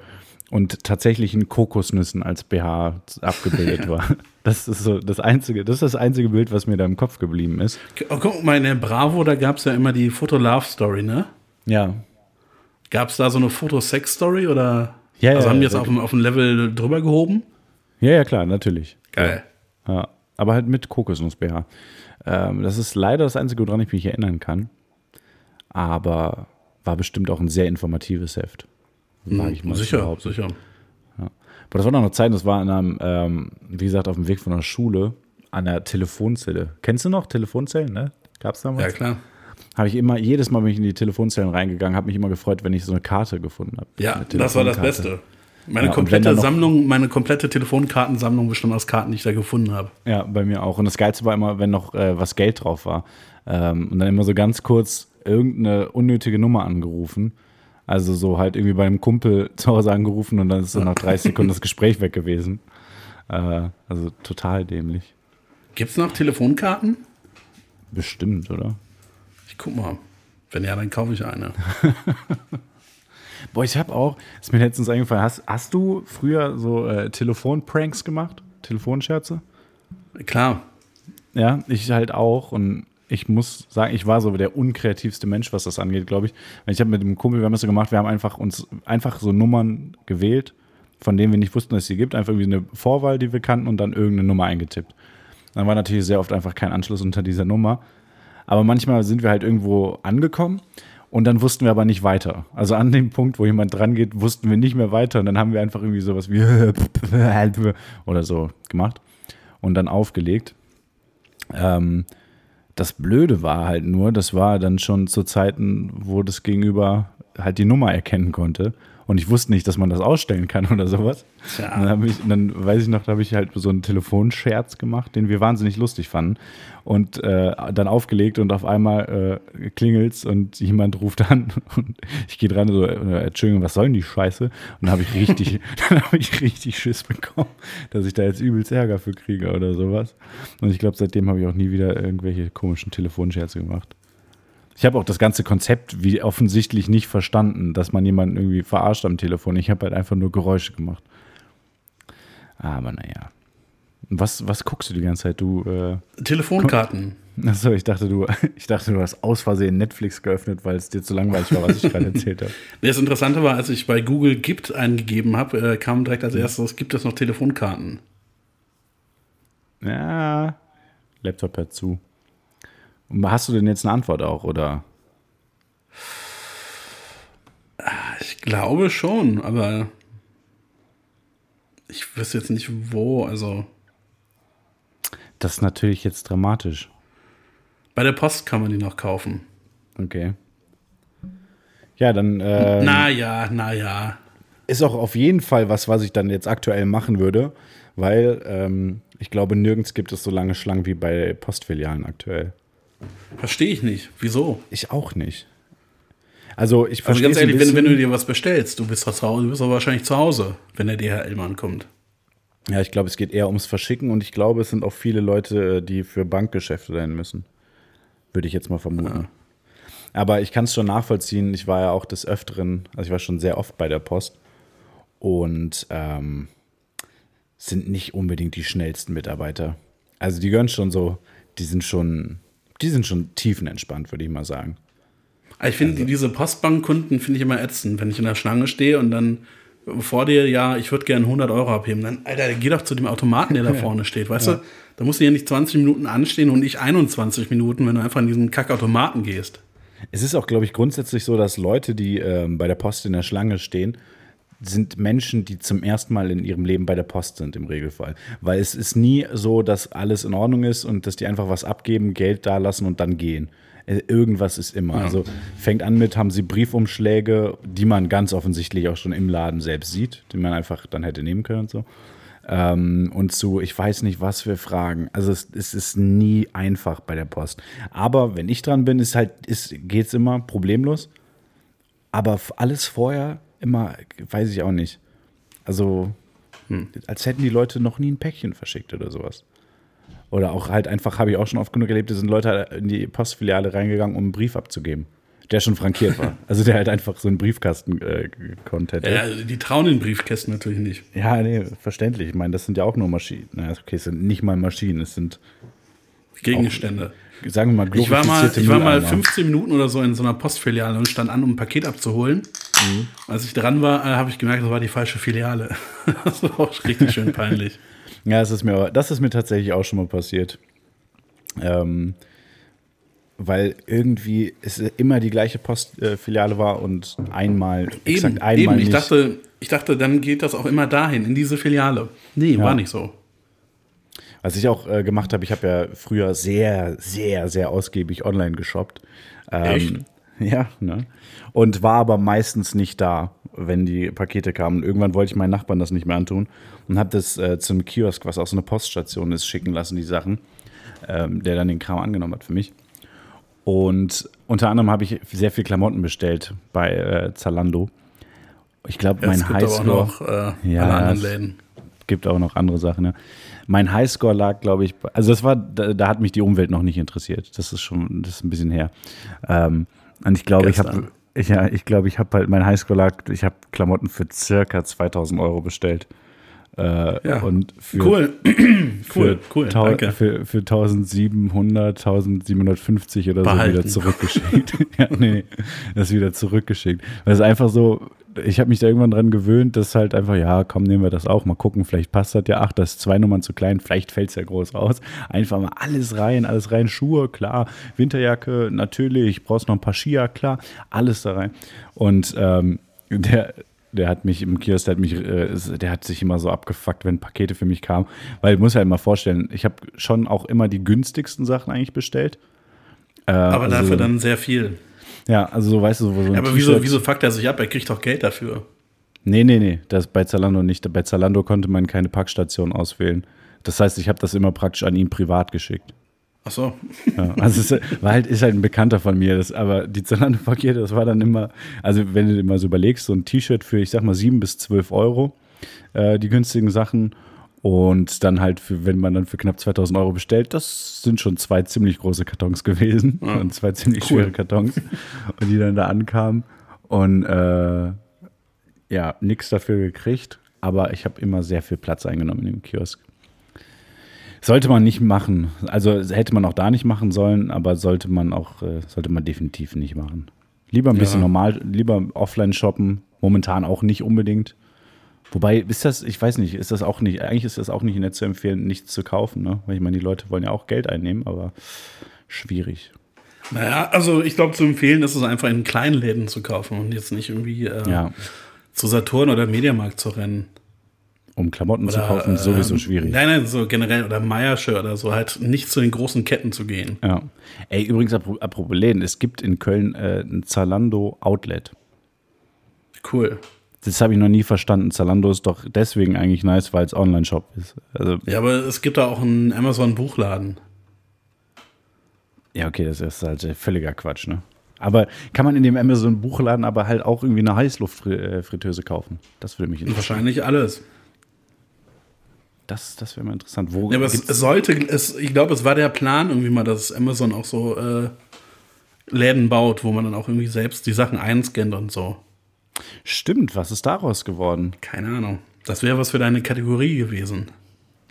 und tatsächlichen Kokosnüssen als BH abgebildet war. (laughs) Das ist so das einzige, das ist das einzige Bild, was mir da im Kopf geblieben ist. Oh, guck mal, in der Bravo, da gab es ja immer die Foto-Love-Story, ne? Ja, Gab es da so eine Foto-Sex-Story oder? Ja, also ja, haben die ja, jetzt auf, ein- auf ein Level drüber gehoben? Ja, ja klar, natürlich. Geil. Ja, aber halt mit Kokosnuss-BH. Ähm, das ist leider das Einzige, woran ich mich erinnern kann. Aber war bestimmt auch ein sehr informatives Heft. Wage ich mal sicher, behaupten. sicher. Aber das war noch eine Zeit, das war in einem, ähm, wie gesagt, auf dem Weg von der Schule an der Telefonzelle. Kennst du noch Telefonzellen, ne? Gab's damals? Ja, klar. Habe ich immer, jedes Mal bin ich in die Telefonzellen reingegangen, habe mich immer gefreut, wenn ich so eine Karte gefunden habe. Ja, das war das. Beste. Meine Ja, komplette dann Sammlung, meine komplette Telefonkartensammlung bestand aus Karten, die ich da gefunden habe. Ja, bei mir auch. Und das Geilste war immer, wenn noch äh, was Geld drauf war. Ähm, und dann immer so ganz kurz irgendeine unnötige Nummer angerufen. Also so halt irgendwie beim Kumpel (laughs) zu Hause angerufen und dann ist so nach 30 (laughs) Sekunden das Gespräch weg gewesen. Äh, also total dämlich. Gibt es noch Telefonkarten? Bestimmt, oder? Ich guck mal. Wenn ja, dann kaufe ich eine. (laughs) Boah, ich habe auch, ist mir letztens eingefallen, hast, hast du früher so äh, Telefonpranks gemacht? Telefonscherze? Klar. Ja, ich halt auch. Und ich muss sagen, ich war so der unkreativste Mensch, was das angeht, glaube ich. Ich habe mit dem Kumpel, wir haben das so gemacht, wir haben einfach uns einfach so Nummern gewählt, von denen wir nicht wussten, dass es sie gibt. Einfach irgendwie eine Vorwahl, die wir kannten und dann irgendeine Nummer eingetippt. Dann war natürlich sehr oft einfach kein Anschluss unter dieser Nummer. Aber manchmal sind wir halt irgendwo angekommen und dann wussten wir aber nicht weiter. Also an dem Punkt, wo jemand dran geht, wussten wir nicht mehr weiter. Und dann haben wir einfach irgendwie sowas wie (laughs) oder so gemacht und dann aufgelegt. Ähm, das Blöde war halt nur, das war dann schon zu Zeiten, wo das Gegenüber halt die Nummer erkennen konnte und ich wusste nicht, dass man das ausstellen kann oder sowas. Ja. Dann, ich, dann weiß ich noch, da habe ich halt so einen Telefonscherz gemacht, den wir wahnsinnig lustig fanden. Und äh, dann aufgelegt und auf einmal äh, klingelt's und jemand ruft an (laughs) und ich gehe dran so, äh, Entschuldigung, was soll denn die Scheiße? Und dann habe ich richtig, (laughs) dann habe ich richtig Schiss bekommen, dass ich da jetzt übelst Ärger für kriege oder sowas. Und ich glaube, seitdem habe ich auch nie wieder irgendwelche komischen Telefonscherze gemacht. Ich habe auch das ganze Konzept wie offensichtlich nicht verstanden, dass man jemanden irgendwie verarscht am Telefon. Ich habe halt einfach nur Geräusche gemacht. Aber naja. Was, was guckst du die ganze Zeit? Du äh, Telefonkarten. Achso, ich dachte, du, (laughs) ich dachte, du hast aus Versehen Netflix geöffnet, weil es dir zu langweilig war, was ich gerade erzählt habe. (laughs) Das Interessante war, als ich bei Google Gibt eingegeben habe, äh, kam direkt als erstes, gibt es noch Telefonkarten? Ja, Laptop hört zu. Hast du denn jetzt eine Antwort auch, oder? Ich glaube schon, aber ich wüsste jetzt nicht wo, also. Das ist natürlich jetzt dramatisch. Bei der Post kann man die noch kaufen. Okay. Ja, dann. Ähm, naja, naja. Ist auch auf jeden Fall was, was ich dann jetzt aktuell machen würde, weil ähm, ich glaube, nirgends gibt es so lange Schlangen wie bei Postfilialen aktuell. Verstehe ich nicht. Wieso? Ich auch nicht. Also ich verstehe. Also ganz ehrlich, wenn, wenn, du dir was bestellst, du bist, zu Hause, du bist aber wahrscheinlich zu Hause, wenn der DHL-Mann kommt. Ja, ich glaube, es geht eher ums Verschicken und ich glaube, es sind auch viele Leute, die für Bankgeschäfte dahin müssen. Würde ich jetzt mal vermuten. Ja. Aber ich kann es schon nachvollziehen. Ich war ja auch des Öfteren, also ich war schon sehr oft bei der Post und ähm, sind nicht unbedingt die schnellsten Mitarbeiter. Also die gehören schon so, die sind schon die sind schon tiefenentspannt, würde ich mal sagen. Ah, ich finde also. diese Postbankkunden finde ich immer ätzend, wenn ich in der Schlange stehe und dann vor dir, ja, ich würde gerne 100 Euro abheben. Dann, Alter, geh doch zu dem Automaten, der da (laughs) vorne steht, weißt ja. du? Da musst du ja nicht 20 Minuten anstehen und nicht 21 Minuten, wenn du einfach in diesen Kackautomaten gehst. Es ist auch, glaube ich, grundsätzlich so, dass Leute, die ähm, bei der Post in der Schlange stehen, sind Menschen, die zum ersten Mal in ihrem Leben bei der Post sind im Regelfall. Weil es ist nie so, dass alles in Ordnung ist und dass die einfach was abgeben, Geld dalassen und dann gehen. Äh, irgendwas ist immer. Ja. Also fängt an mit, haben sie Briefumschläge, die man ganz offensichtlich auch schon im Laden selbst sieht, die man einfach dann hätte nehmen können und so. Ähm, und zu, ich weiß nicht, was wir fragen. Also es, es, ist nie einfach bei der Post. Aber wenn ich dran bin, ist halt, ist, geht's immer problemlos. Aber alles vorher immer, weiß ich auch nicht. Also, hm. als hätten die Leute noch nie ein Päckchen verschickt oder sowas. Oder auch halt einfach, habe ich auch schon oft genug erlebt, da sind Leute in die Postfiliale reingegangen, um einen Brief abzugeben. Der schon frankiert war. (laughs) Also der halt einfach so einen Briefkasten äh, gekonnt hätte. Ja, die trauen den Briefkästen natürlich nicht. Ja, nee, verständlich. Ich meine, das sind ja auch nur Maschinen. Naja, okay, es sind nicht mal Maschinen, es sind Gegenstände. Auch, sagen wir mal, ich war mal, ich war mal 15 Minuten oder so in so einer Postfiliale und stand an, um ein Paket abzuholen. Mhm. Als ich dran war, äh, habe ich gemerkt, das war die falsche Filiale. (laughs) das war auch richtig schön peinlich. Ja, das ist mir, das ist mir tatsächlich auch schon mal passiert. Ähm, weil irgendwie es immer die gleiche Postfiliale war und einmal, eben, exakt einmal eben. Ich nicht. Dachte, ich dachte, dann geht das auch immer dahin, in diese Filiale. Nee, ja. war nicht so. Was ich auch äh, gemacht habe, ich habe ja früher sehr, sehr, sehr ausgiebig online geshoppt. Ähm, Echt? (laughs) Ja, ne? Und war aber meistens nicht da, wenn die Pakete kamen. Irgendwann wollte ich meinen Nachbarn das nicht mehr antun und habe das äh, zum Kiosk, was auch so eine Poststation ist, schicken lassen, die Sachen, ähm, der dann den Kram angenommen hat für mich. Und unter anderem habe ich sehr viel Klamotten bestellt bei äh, Zalando. Ich glaube, mein es gibt auch Highscore. noch äh, Ja, anderen es- Läden. gibt auch noch andere Sachen. Ne? Mein Highscore lag, glaube ich, also das war, da, da hat mich die Umwelt noch nicht interessiert. Das ist schon, das ist ein bisschen her. Ähm, und ich glaube, ich habe, ja, ich glaube, ich habe halt, mein Highscore lag, ich habe Klamotten für circa 2000 Euro bestellt. Äh, Ja. Und für, Cool. (clears throat) cool, für, cool. tau- Danke. Für, für 1700, 1750 oder so Behalten. wieder zurückgeschickt. (laughs) ja, nee, das wieder zurückgeschickt. Weil es einfach so, ich habe mich da irgendwann dran gewöhnt, dass halt einfach, ja, komm, nehmen wir das auch, mal gucken, vielleicht passt das ja, ach, das ist zwei Nummern zu klein, vielleicht fällt es ja groß aus. Einfach mal alles rein, alles rein, Schuhe, klar, Winterjacke, natürlich, brauchst noch ein paar Skier, klar, alles da rein. Und ähm, der, der hat mich im Kiosk, der hat mich, äh, der hat sich immer so abgefuckt, wenn Pakete für mich kamen. Weil ich muss halt mal vorstellen, ich habe schon auch immer die günstigsten Sachen eigentlich bestellt. Äh, Aber also, dafür dann sehr viel. Ja, also so, weißt du, so, so ein Aber wieso, wieso fuckt er sich ab? Er kriegt doch Geld dafür. Nee, nee, nee, das bei Zalando nicht. Bei Zalando konnte man keine Packstation auswählen. Das heißt, ich habe das immer praktisch an ihn privat geschickt. Ach so. Ja, also es ist, (laughs) war halt, ist halt ein Bekannter von mir, das, aber die Zalando-Pakete, das war dann immer, also wenn du dir mal so überlegst, so ein T-Shirt für, ich sag mal, sieben bis zwölf Euro, äh, die günstigen Sachen und dann halt, für, wenn man dann für knapp 2000 Euro bestellt, das sind schon zwei ziemlich große Kartons gewesen und zwei ziemlich Cool. schwere Kartons und die dann da ankamen und äh, ja, nichts dafür gekriegt, aber ich habe immer sehr viel Platz eingenommen in dem Kiosk. Sollte man nicht machen. Also hätte man auch da nicht machen sollen, aber sollte man auch, äh, sollte man definitiv nicht machen. Lieber ein bisschen Ja. normal, lieber offline shoppen, momentan auch nicht unbedingt. Wobei, ist das, ich weiß nicht, ist das auch nicht, eigentlich ist das auch nicht nett zu empfehlen, nichts zu kaufen, ne? Weil ich meine, die Leute wollen ja auch Geld einnehmen, aber schwierig. Naja, also ich glaube, zu empfehlen ist es einfach in kleinen Läden zu kaufen und jetzt nicht irgendwie äh, Ja, zu Saturn oder Mediamarkt zu rennen. um Klamotten zu Oder, kaufen, ist sowieso ähm, schwierig. Nein, nein, so generell oder Meiersche oder so, halt nicht zu den großen Ketten zu gehen. Ja. Ey, übrigens, apro- apropos Läden, es gibt in Köln äh, ein Zalando Outlet. Cool. Das habe ich noch nie verstanden. Zalando ist doch deswegen eigentlich nice, weil es Online-Shop ist. Also, Ja, aber es gibt da auch einen Amazon-Buchladen. ja, okay, das ist halt äh, völliger Quatsch, ne? Aber kann man in dem Amazon-Buchladen aber halt auch irgendwie eine Heißluftfritteuse kaufen? Das würde mich interessieren. Wahrscheinlich alles. Das, das wäre mal interessant. Wo Ja, aber es, sollte, es, ich glaube, es war der Plan irgendwie mal, dass Amazon auch so äh, Läden baut, wo man dann auch irgendwie selbst die Sachen einscannt und so. Stimmt, was ist daraus geworden? Keine Ahnung. Das wäre was für deine Kategorie gewesen.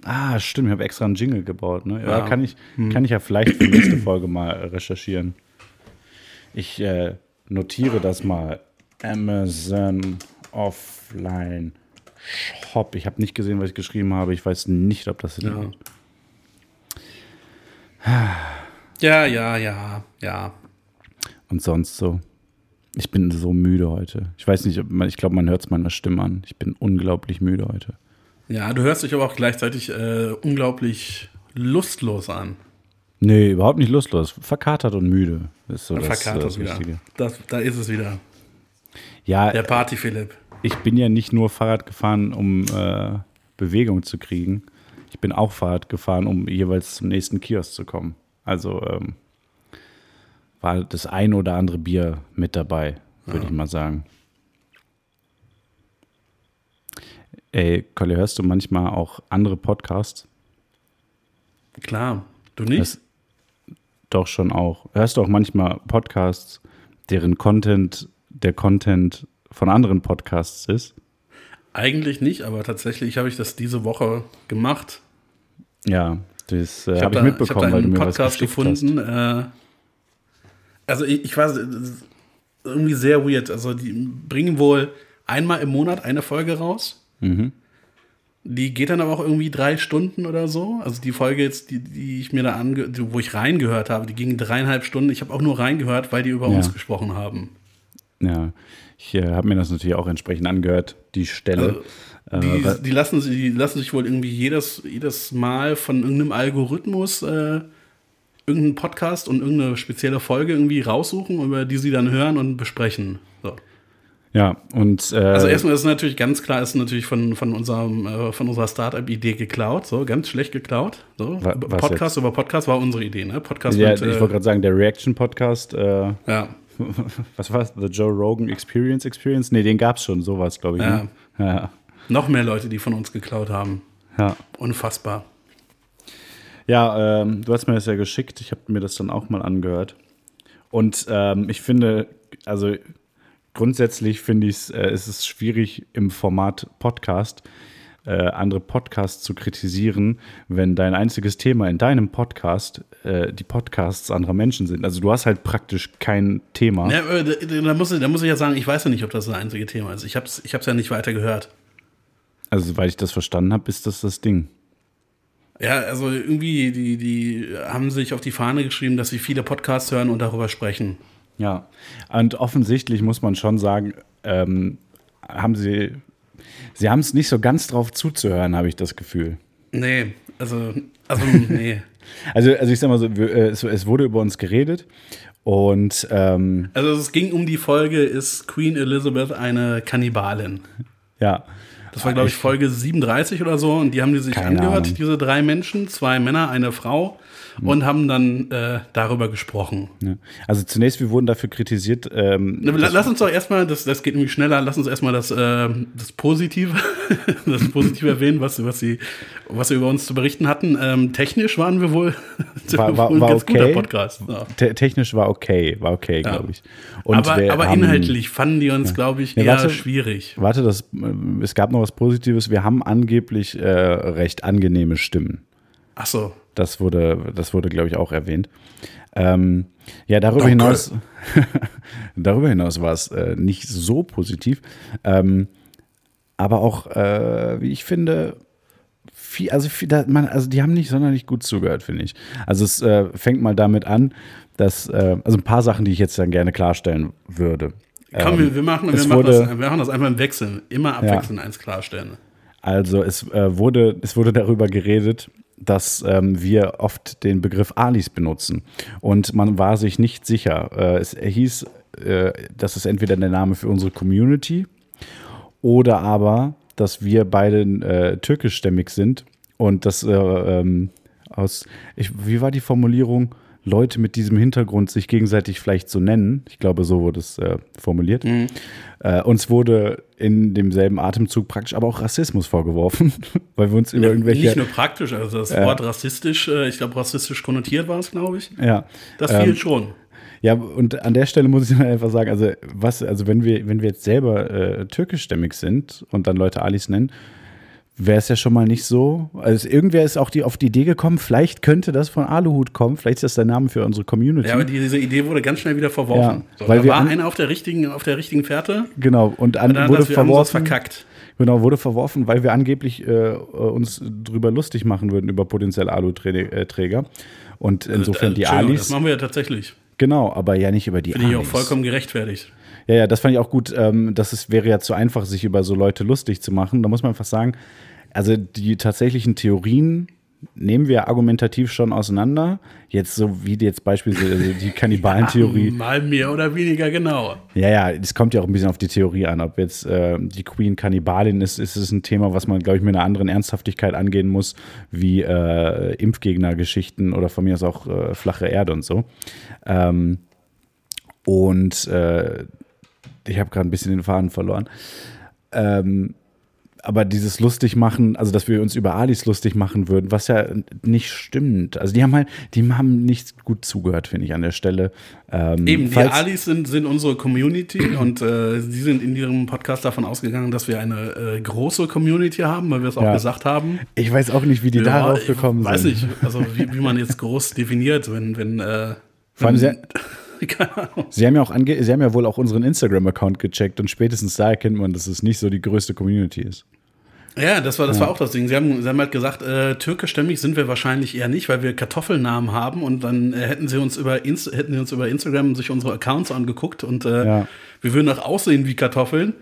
Ah, stimmt, ich habe extra einen Jingle gebaut. Ne? Ja, Ja. Kann, ich, kann ich ja vielleicht für die nächste Folge mal recherchieren. Ich äh, notiere das mal. Amazon Offline Shop. Ich habe nicht gesehen, was ich geschrieben habe. Ich weiß nicht, ob das Ja. Ja, ja, ja, ja. und sonst so. Ich bin so müde heute. Ich weiß nicht, ich glaube, man hört es meiner Stimme an. Ich bin unglaublich müde heute. Ja, du hörst dich aber auch gleichzeitig äh, unglaublich lustlos an. Nee, überhaupt nicht lustlos. Verkatert und müde. Ist so das, Verkatert das wieder. Wichtige. Das, da ist es wieder. Ja, Der Party-Philipp. ich bin ja nicht nur Fahrrad gefahren, um äh, Bewegung zu kriegen. Ich bin auch Fahrrad gefahren, um jeweils zum nächsten Kiosk zu kommen. Also ähm, war das ein oder andere Bier mit dabei, würde ich mal sagen. Ey, Colli, hörst du manchmal auch andere Podcasts? Klar. Du nicht? Das, doch schon auch. Hörst du auch manchmal Podcasts, deren Content der Content von anderen Podcasts ist? Eigentlich nicht, aber tatsächlich habe ich das diese Woche gemacht. Ja, das äh, Ich habe habe ich da, mitbekommen, ich hab da weil du einen mir was Podcast geschickt gefunden. Äh, also ich, ich war irgendwie sehr weird. Also die bringen wohl einmal im Monat eine Folge raus. Mhm. Die geht dann aber auch irgendwie drei Stunden oder so. Also die Folge jetzt, die, die ich mir da ange, die- wo ich reingehört habe, die ging dreieinhalb Stunden. Ich habe auch nur reingehört, weil die über Ja. uns gesprochen haben. Ja, ich äh, habe mir das natürlich auch entsprechend angehört, die Stelle. Die, äh, wa- die, lassen, die lassen sich wohl irgendwie jedes, jedes Mal von irgendeinem Algorithmus äh, irgendeinen Podcast und irgendeine spezielle Folge irgendwie raussuchen, über die sie dann hören und besprechen. So. Ja, und äh, Also erstmal ist natürlich ganz klar, ist natürlich von, von, unserem, äh, von unserer Startup-Idee geklaut, so ganz schlecht geklaut. So. Wa- was Podcast über Podcast war unsere Idee, ne? Podcast ja, mit, ich äh, wollte gerade sagen, der Reaction-Podcast, äh, ja. (laughs) was war's? The Joe Rogan Experience Experience? Nee, den gab's schon, sowas, glaube ich. Ja. Ne? Ja. Noch mehr Leute, die von uns geklaut haben. Ja. Unfassbar. Ja, ähm, du hast mir das ja geschickt. Ich habe mir das dann auch mal angehört. Und ähm, ich finde, also grundsätzlich finde ich es, äh, es ist schwierig im Format Podcast äh, andere Podcasts zu kritisieren, wenn dein einziges Thema in deinem Podcast äh, die Podcasts anderer Menschen sind. Also du hast halt praktisch kein Thema. Ja, da, da, muss ich, da muss ich ja sagen, ich weiß ja nicht, ob das das einzige Thema ist. Ich habe es ich hab's ja nicht weiter gehört. Also soweit ich das verstanden habe, ist das das Ding. Ja, also irgendwie, die, die haben sich auf die Fahne geschrieben, dass sie viele Podcasts hören und darüber sprechen. Ja, und offensichtlich muss man schon sagen, ähm, haben sie, sie haben es nicht so ganz drauf zuzuhören, habe ich das Gefühl. Nee, also, also (laughs) nee. Also, also ich sag mal so, äh, es, es wurde über uns geredet und ähm, Also es ging um die Folge, ist Queen Elizabeth eine Kannibalin? ja, Das war, glaube ich, Folge 37 oder so. Und die haben die sich Keine angehört, Ahnung. diese drei Menschen, zwei Männer, eine Frau, und haben dann äh, darüber gesprochen. ja. also zunächst, wir wurden dafür kritisiert, ähm, La- Lass uns doch erstmal, das, das geht nämlich schneller, lass uns erstmal das, äh, das Positive, (laughs) das Positive erwähnen, was, was, sie, was sie über uns zu berichten hatten. Ähm, technisch waren wir wohl, (laughs) War- war- wohl ein war ganz guter okay. Podcast. Ja. te technisch war okay, war okay, glaube ich. Und aber aber haben- inhaltlich fanden die uns, glaube ich, Ja, eher warte. schwierig. Warte, das, es gab noch was Positives. Wir haben angeblich äh, recht angenehme Stimmen. Ach so. Das wurde, das wurde, glaube ich, auch erwähnt. Ähm, ja, darüber Danke. hinaus, darüber hinaus (laughs) war es äh, nicht so positiv. Ähm, aber auch, äh, wie ich finde, viel, also, viel, da, man, also die haben nicht sonderlich gut zugehört, finde ich. Also es äh, fängt mal damit an, dass, äh, also ein paar Sachen, die ich jetzt dann gerne klarstellen würde. Komm, Ähm, wir, wir, machen, wir, wurde- das, wir machen das einfach im Wechsel. Immer abwechselnd eins klarstellen. Also es äh, wurde, es wurde darüber geredet, dass ähm, wir oft den Begriff Alis benutzen. Und man war sich nicht sicher. Äh, es hieß, äh, das ist entweder der Name für unsere Community oder aber, dass wir beide äh, türkischstämmig sind und das äh, ähm, aus, ich, wie war die Formulierung? Leute mit diesem Hintergrund sich gegenseitig vielleicht so nennen. Ich glaube, so wurde es äh, formuliert. Äh, uns wurde in demselben Atemzug praktisch aber auch Rassismus vorgeworfen, (laughs) weil wir uns über irgendwelche. Nicht nur praktisch, also das Wort rassistisch, äh, ich glaube, rassistisch konnotiert war es, glaube ich. ja, Das Ähm, fiel schon. Ja, und an der Stelle muss ich (laughs) dann einfach sagen, also was, also wenn wir, wenn wir jetzt selber äh, türkischstämmig sind und dann Leute Alis nennen, wäre es ja schon mal nicht so. Also irgendwer ist auch die, auf die Idee gekommen, vielleicht könnte das von Aluhut kommen, vielleicht ist das der Name für unsere Community. Ja, aber die, diese Idee wurde ganz schnell wieder verworfen. Ja, so, weil da wir war einer auf der richtigen, auf der richtigen Fährte. genau, und an, Und dann wurde verworfen. verkackt. Genau, wurde verworfen, weil wir angeblich äh, uns drüber lustig machen würden über potenziell Alu-Träger. Und insofern die Äh, Entschuldigung, Alis. Das machen wir ja tatsächlich. Genau, aber ja nicht über die Finde ich auch Alis. vollkommen gerechtfertigt. Ja, ja, das fand ich auch gut. Ähm, das ist, wäre ja zu einfach, sich über so Leute lustig zu machen. Da muss man einfach sagen, also die tatsächlichen Theorien nehmen wir argumentativ schon auseinander. Jetzt so wie jetzt beispielsweise die Kannibalentheorie. Mal mehr oder weniger genau. Ja, ja, es kommt ja auch ein bisschen auf die Theorie an. Ob jetzt äh, die Queen Kannibalin ist, ist es ein Thema, was man, glaube ich, mit einer anderen Ernsthaftigkeit angehen muss, wie äh, Impfgegner-Geschichten oder von mir aus auch äh, flache Erde und so. Ähm, und äh, ich habe gerade ein bisschen den Faden verloren. Ähm, aber dieses lustig machen, also dass wir uns über Alis lustig machen würden, was ja nicht stimmt. Also die haben halt, die haben nicht gut zugehört, finde ich an der Stelle. Ähm, Eben, die Alis sind, sind unsere Community (clears throat) und äh, sie sind in ihrem Podcast davon ausgegangen, dass wir eine äh, große Community haben, weil wir es auch Ja. gesagt haben. Ich weiß auch nicht, wie die darauf ich gekommen weiß sind. nicht, also wie, wie man jetzt groß definiert, wenn, wenn, äh, Vor allem, sie, (laughs) keine Ahnung. sie, haben ja auch ange sie haben ja wohl auch unseren Instagram-Account gecheckt und spätestens da erkennt man, dass es nicht so die größte Community ist. Ja, das war, das war auch das Ding. Sie haben, sie haben halt gesagt, äh, türkischstämmig sind wir wahrscheinlich eher nicht, weil wir Kartoffelnamen haben und dann äh, hätten sie uns über Inst hätten sie uns über Instagram sich unsere Accounts angeguckt und äh, Ja. wir würden auch aussehen wie Kartoffeln.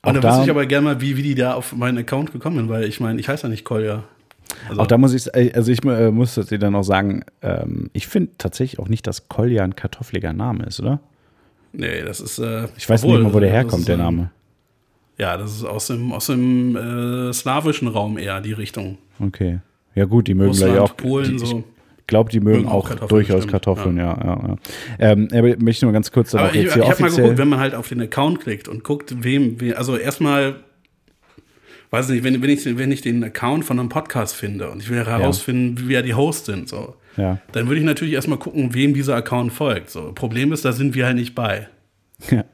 Auch Und dann da- wüsste ich aber gerne mal, wie, wie die da auf meinen Account gekommen sind, weil ich meine, ich heiße ja nicht Kolja. Also, Auch da muss ich, also ich äh, muss dir dann auch sagen, ähm, ich finde tatsächlich auch nicht, dass Kolja ein kartoffeliger Name ist, oder? Nee, das ist. Äh, Ich weiß obwohl, nicht mal, wo der herkommt, ist, der Name. Ja, das ist aus dem, aus dem äh, slawischen Raum eher die Richtung. Okay. Ja, gut, die mögen Russland, ja auch. Polen, die, so. Ich glaube, die mögen Mögen auch auch Kartoffeln, durchaus stimmt. Kartoffeln, ja, ja, ja. Ähm, aber ich möchte nur ganz kurz darauf Aber ich, jetzt ich hier habe mal geguckt, wenn man halt auf den Account klickt und guckt, wem, we- also erstmal, weiß nicht, wenn, wenn, ich, wenn ich den Account von einem Podcast finde und ich will herausfinden, wer die Hosts sind, so, ja. dann würde ich natürlich erstmal gucken, wem dieser Account folgt. So, Problem ist, da sind wir halt nicht bei. ja.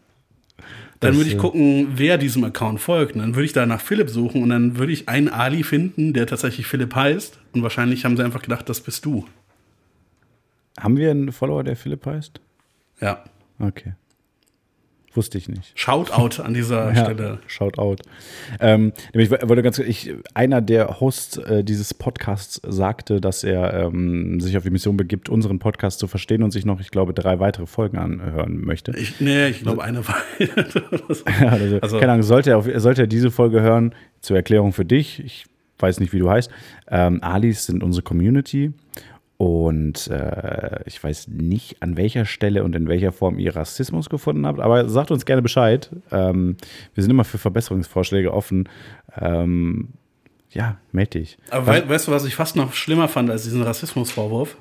Dann würde ich gucken, wer diesem Account folgt. Und dann würde ich da nach Philipp suchen und dann würde ich einen Ali finden, der tatsächlich Philipp heißt. Und wahrscheinlich haben sie einfach gedacht, das bist du. Haben wir einen Follower, der Philipp heißt? Ja. Okay. Wusste ich nicht. Shoutout an dieser (laughs) Stelle. Shout out. Ähm, nämlich ich wollte ganz, ich, einer der Hosts äh, dieses Podcasts sagte, dass er ähm, sich auf die Mission begibt, unseren Podcast zu verstehen und sich noch, ich glaube, drei weitere Folgen anhören möchte. Ich, nee, ich glaube, eine war. (laughs) Ja, also, Also- keine Ahnung, sollte er, auf, sollte er diese Folge hören, zur Erklärung für dich, ich weiß nicht, wie du heißt, ähm, Alis sind unsere Community und äh, ich weiß nicht, an welcher Stelle und in welcher Form ihr Rassismus gefunden habt, aber sagt uns gerne Bescheid. Ähm, wir sind immer für Verbesserungsvorschläge offen. Ähm, ja, meld dich. Aber wei weißt du, was ich fast noch schlimmer fand als diesen Rassismusvorwurf?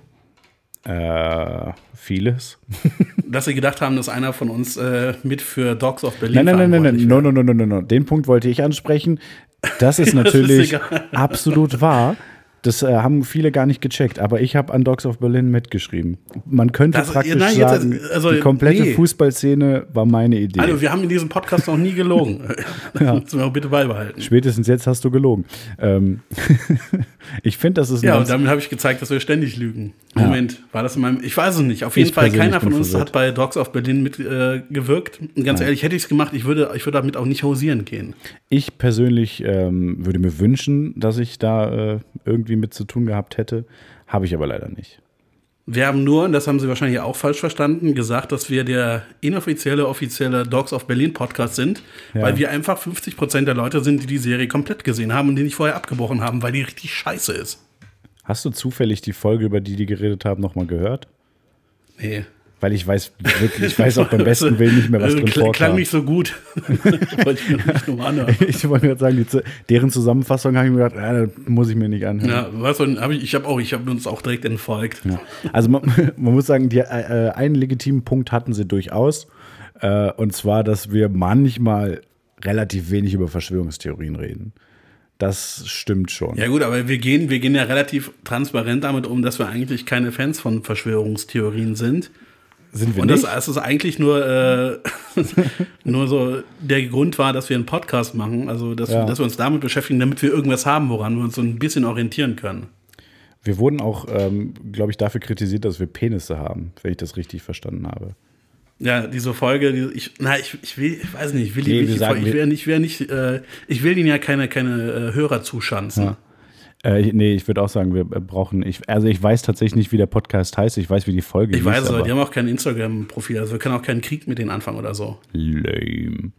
Äh, vieles. (laughs) Dass sie gedacht haben, dass einer von uns äh, mit für Dogs of Berlin Nein, nein, nein, nein, nein, verantwortlich no, wäre. no, no, no, no, no. Den Punkt wollte ich ansprechen. Das ist (laughs) ist natürlich egal. absolut wahr. Das äh, haben viele gar nicht gecheckt, aber ich habe an Dogs of Berlin mitgeschrieben. Man könnte Das- praktisch nein, jetzt- sagen, also, die komplette nee. Fußballszene war meine Idee. Also, wir haben in diesem Podcast noch nie gelogen. (laughs) (laughs) Das müssen wir auch bitte beibehalten. Spätestens jetzt hast du gelogen. Ähm, (laughs) ich finde, das ist Ja, und damit habe ich gezeigt, dass wir ständig lügen. Moment, war das in meinem. Ich weiß es nicht. Auf jeden Ich Fall, keiner von uns verwirrt. hat bei Dogs of Berlin mitgewirkt. Äh, ganz ehrlich, hätte ich es gemacht, ich würde, ich würde damit auch nicht hausieren gehen. ich persönlich ähm, würde mir wünschen, dass ich da äh, irgendwie mit zu tun gehabt hätte. Habe ich aber leider nicht. Wir haben nur, und das haben Sie wahrscheinlich auch falsch verstanden, gesagt, dass wir der inoffizielle, offizielle Dogs of Berlin Podcast sind, Ja. weil wir einfach 50 Prozent der Leute sind, die die Serie komplett gesehen haben und die nicht vorher abgebrochen haben, weil die richtig scheiße ist. Hast du zufällig die Folge, über die die geredet haben, nochmal gehört? Nee. Weil ich weiß wirklich, ich (laughs) weiß auch beim besten Willen nicht mehr, was Äh, drin kl- Klang vorkam. nicht so gut. (laughs) Wollte ich mir nicht nur anhören. (laughs) Ich wollte gerade sagen, die, deren Zusammenfassung habe ich mir gedacht, das muss ich mir nicht anhören. Ja, du, hab ich, ich habe auch, ich habe uns auch direkt entfolgt. Ja. Also man, man muss sagen, die, äh, einen legitimen Punkt hatten sie durchaus. Äh, und zwar, dass wir manchmal relativ wenig über Verschwörungstheorien reden. Das stimmt schon. Ja gut, aber wir gehen, wir gehen ja relativ transparent damit um, dass wir eigentlich keine Fans von Verschwörungstheorien sind. Sind wir Und das, nicht? das ist eigentlich nur, äh, (laughs) nur so der Grund war, dass wir einen Podcast machen, also dass, Ja. dass wir uns damit beschäftigen, damit wir irgendwas haben, woran wir uns so ein bisschen orientieren können. Wir wurden auch, ähm, glaube ich, dafür kritisiert, dass wir Penisse haben, wenn ich das richtig verstanden habe. Ja, diese Folge, die, ich, na, ich, ich will, ich weiß nicht, ich will, Nee, die, ich, sagen, ich will, ich will nicht, äh, ich will ihnen ja keine, keine äh, Hörer zuschanzen. Ja. Äh, ich- nee, ich würde auch sagen, wir äh, brauchen, ich, also ich weiß tatsächlich nicht, wie der Podcast heißt, ich weiß, wie die Folge Ich hieß, weiß, aber aber die haben auch kein Instagram-Profil, also wir können auch keinen Krieg mit denen anfangen oder so. lame.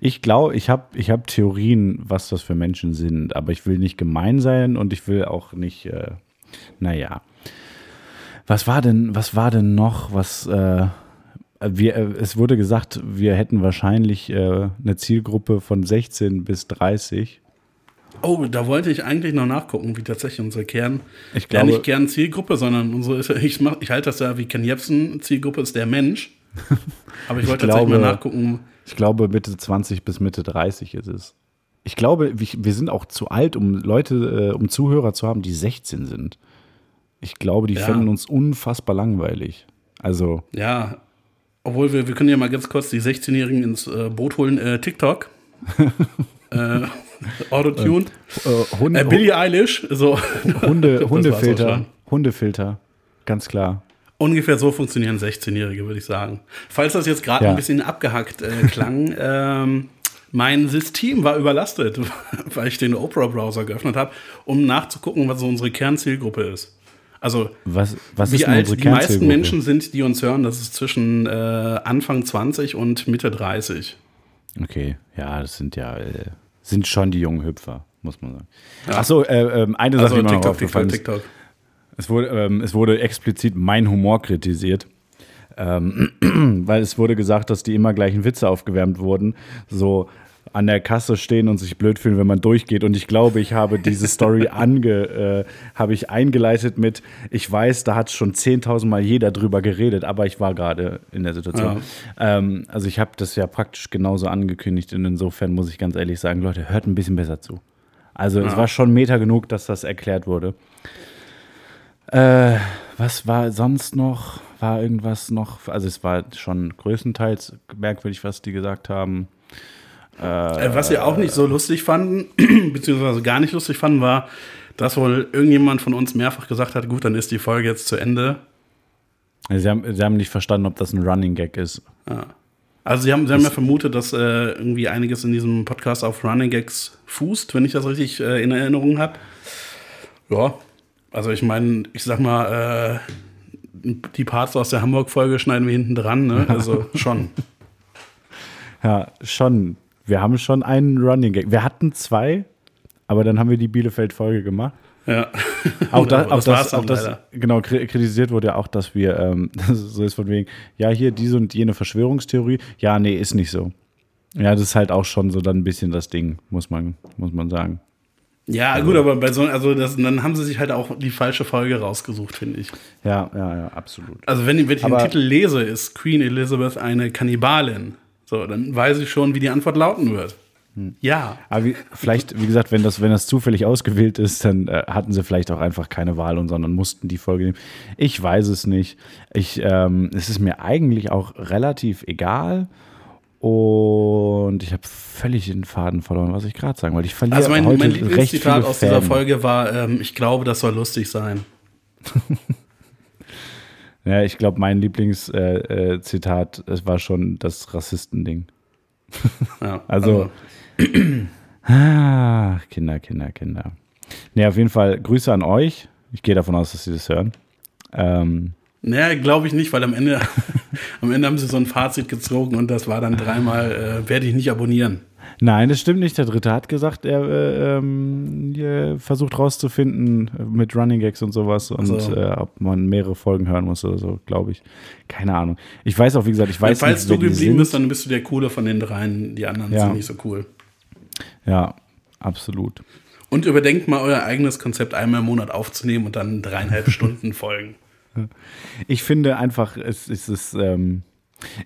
Ich glaube, ich habe ich hab Theorien, was das für Menschen sind, aber ich will nicht gemein sein und ich will auch nicht, äh, naja. Was war denn, was war denn noch, was, äh, wir, äh, es wurde gesagt, wir hätten wahrscheinlich äh, eine Zielgruppe von 16 bis 30. Oh, da wollte ich eigentlich noch nachgucken, wie tatsächlich unsere Kern, Ich ja glaube- nicht Kern-Zielgruppe, sondern unsere ja- (laughs) ich, mach, ich halte das ja wie Ken Jebsen, Zielgruppe ist der Mensch. (laughs) Aber ich Ich wollte tatsächlich glaube- mal nachgucken. Ich glaube, Mitte 20 bis Mitte 30 ist es. Ich glaube, wir sind auch zu alt, um Leute, äh, um Zuhörer zu haben, die 16 sind. Ich glaube, die Ja. fänden uns unfassbar langweilig. Also, Ja, obwohl wir, wir können ja mal ganz kurz die 16-Jährigen ins äh, Boot holen. Äh, TikTok. (laughs) äh, Autotune. äh, Hunde, Äh, Billie Eilish. So. Hunde, Hundefilter. Hundefilter. Ganz klar. Ungefähr so funktionieren 16-Jährige, würde ich sagen. Falls das jetzt gerade Ja. ein bisschen abgehackt äh, klang, (laughs) ähm, mein System war überlastet, (laughs) weil ich den Opera-Browser geöffnet habe, um nachzugucken, was so unsere Kernzielgruppe ist. Also, Was, was wie alt die meisten? Menschen sind, die uns hören, das ist zwischen äh, Anfang 20 und Mitte 30. Okay, ja, das sind ja, äh, sind schon die jungen Hüpfer, muss man sagen. Ach so, äh, ähm, eine Sache, Also die mir noch TikTok, aufgefallen TikTok. TikTok. Es wurde, ähm, es wurde explizit mein Humor kritisiert. ähm, (clears throat) weil es wurde gesagt, dass die immer gleichen Witze aufgewärmt wurden. So an der Kasse stehen und sich blöd fühlen, wenn man durchgeht. Und ich glaube, ich habe diese Story (laughs) ange, äh, habe ich eingeleitet mit, ich weiß, da hat schon 10.000 Mal jeder drüber geredet, aber ich war gerade in der Situation. Ja. Ähm, also ich habe das ja praktisch genauso angekündigt und insofern muss ich ganz ehrlich sagen, Leute, hört ein bisschen besser zu. Also ja. es war schon Meter genug, dass das erklärt wurde. Äh, was war sonst noch? War irgendwas noch? Also es war schon größtenteils merkwürdig, was die gesagt haben. Äh, was wir auch nicht so lustig fanden, (clears throat) beziehungsweise gar nicht lustig fanden, war, dass wohl irgendjemand von uns mehrfach gesagt hat, gut, dann ist die Folge jetzt zu Ende. Sie haben, sie haben nicht verstanden, ob das ein Running Gag ist. Ja. Also sie haben, sie haben ja vermutet, dass äh, irgendwie einiges in diesem Podcast auf Running Gags fußt, wenn ich das richtig äh, in Erinnerung habe. Ja, also ich meine, ich sag mal, äh, die Parts aus der Hamburg-Folge schneiden wir hinten dran, ne? Also (laughs) schon. ja, schon. Wir haben schon einen Running Gag. Wir hatten zwei, aber dann haben wir die Bielefeld-Folge gemacht. Ja. (laughs) Auch, da, auch das, auch das genau, kritisiert wurde ja auch, dass wir, ähm, (laughs) so ist von wegen, ja, hier diese und jene Verschwörungstheorie. Ja, nee, ist nicht so. Ja, das ist halt auch schon so dann ein bisschen das Ding, muss man, muss man sagen. Ja, also, gut, aber bei so, also das, dann haben sie sich halt auch die falsche Folge rausgesucht, finde ich. Ja, ja, ja, absolut. Also wenn, wenn ich aber, den Titel lese, ist Queen Elizabeth eine Kannibalin. So, dann weiß ich schon, wie die Antwort lauten wird. Hm. Ja. Aber wie, vielleicht, wie gesagt, wenn das, wenn das zufällig ausgewählt ist, dann äh, hatten sie vielleicht auch einfach keine Wahl und sondern mussten die Folge nehmen. Ich weiß es nicht. Ich, ähm, es ist mir eigentlich auch relativ egal. Und ich habe völlig den Faden verloren, was ich gerade sagen wollte. Ich verliere also mein, heute mein Lieblingszitat aus dieser Folge war: ähm, Ich glaube, das soll lustig sein. (laughs) Ja, ich glaube, mein Lieblingszitat, äh, äh, es war schon das Rassistending. Ja, (laughs) also, (clears throat) ah, Kinder, Kinder, Kinder. Ne, auf jeden Fall Grüße an euch. Ich gehe davon aus, dass Sie das hören. Ähm, naja, glaube ich nicht, weil am Ende, (laughs) am Ende haben sie so ein Fazit gezogen und das war dann dreimal, äh, werde ich nicht abonnieren. Nein, das stimmt nicht. Der Dritte hat gesagt, er äh, ähm, versucht rauszufinden mit Running Gags und sowas und so. äh, ob man mehrere Folgen hören muss oder so, glaube ich. Keine Ahnung. Ich weiß auch, wie gesagt, ich weiß ja, falls nicht, du geblieben bist, dann bist du der Coole von den dreien. Die anderen ja. sind nicht so cool. Ja, absolut. Und überdenkt mal euer eigenes Konzept einmal im Monat aufzunehmen und dann dreieinhalb (laughs) Stunden Folgen. Ich finde einfach, es, es ist, ähm,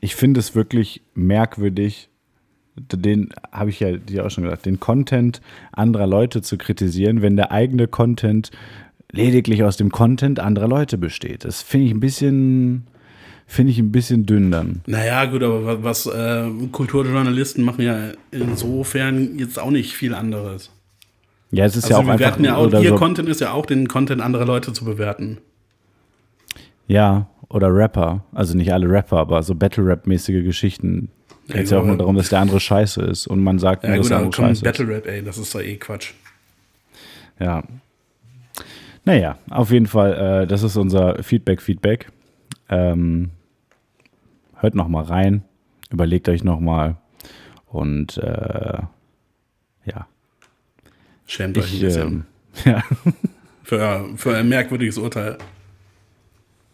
ich finde es wirklich merkwürdig, den habe ich ja dir auch schon gesagt, den Content anderer Leute zu kritisieren, wenn der eigene Content lediglich aus dem Content anderer Leute besteht. Das finde ich ein bisschen, finde ich ein bisschen dünn dann. Naja, gut, aber was äh, Kulturjournalisten machen ja insofern jetzt auch nicht viel anderes. Ja, es ist also ja auch einfach. Ja auch, ihr so Content ist ja auch, den Content anderer Leute zu bewerten. Ja, oder Rapper. Also nicht alle Rapper, aber so Battle-Rap-mäßige Geschichten Geht es ja auch nur darum, dass der andere scheiße ist und man sagt, ja, nur, gut, dass der andere scheiße Battle Rap, ey, das ist doch eh Quatsch. Ja. Naja, auf jeden Fall, äh, das ist unser Feedback-Feedback. Ähm, hört noch mal rein, überlegt euch noch mal und äh, ja. Schämt euch ein bisschen. Ähm, (laughs) ja. für, für ein merkwürdiges Urteil.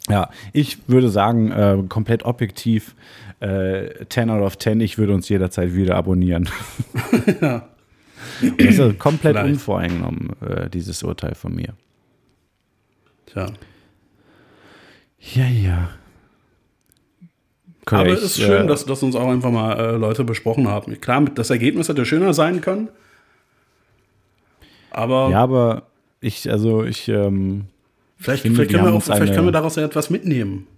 Ja, ich würde sagen, äh, komplett objektiv, äh, 10 out of 10, ich würde uns jederzeit wieder abonnieren. (laughs) ja. Das ist also komplett Vielleicht. unvoreingenommen, äh, dieses Urteil von mir. Tja. Ja, ja. Aber es ist schön, äh, dass, dass uns auch einfach mal äh, Leute besprochen haben. Klar, das Ergebnis hätte schöner sein können. Aber. Ja, aber ich, also ich. Ähm, vielleicht, finde, vielleicht, können wir auch, vielleicht können wir daraus ja etwas mitnehmen.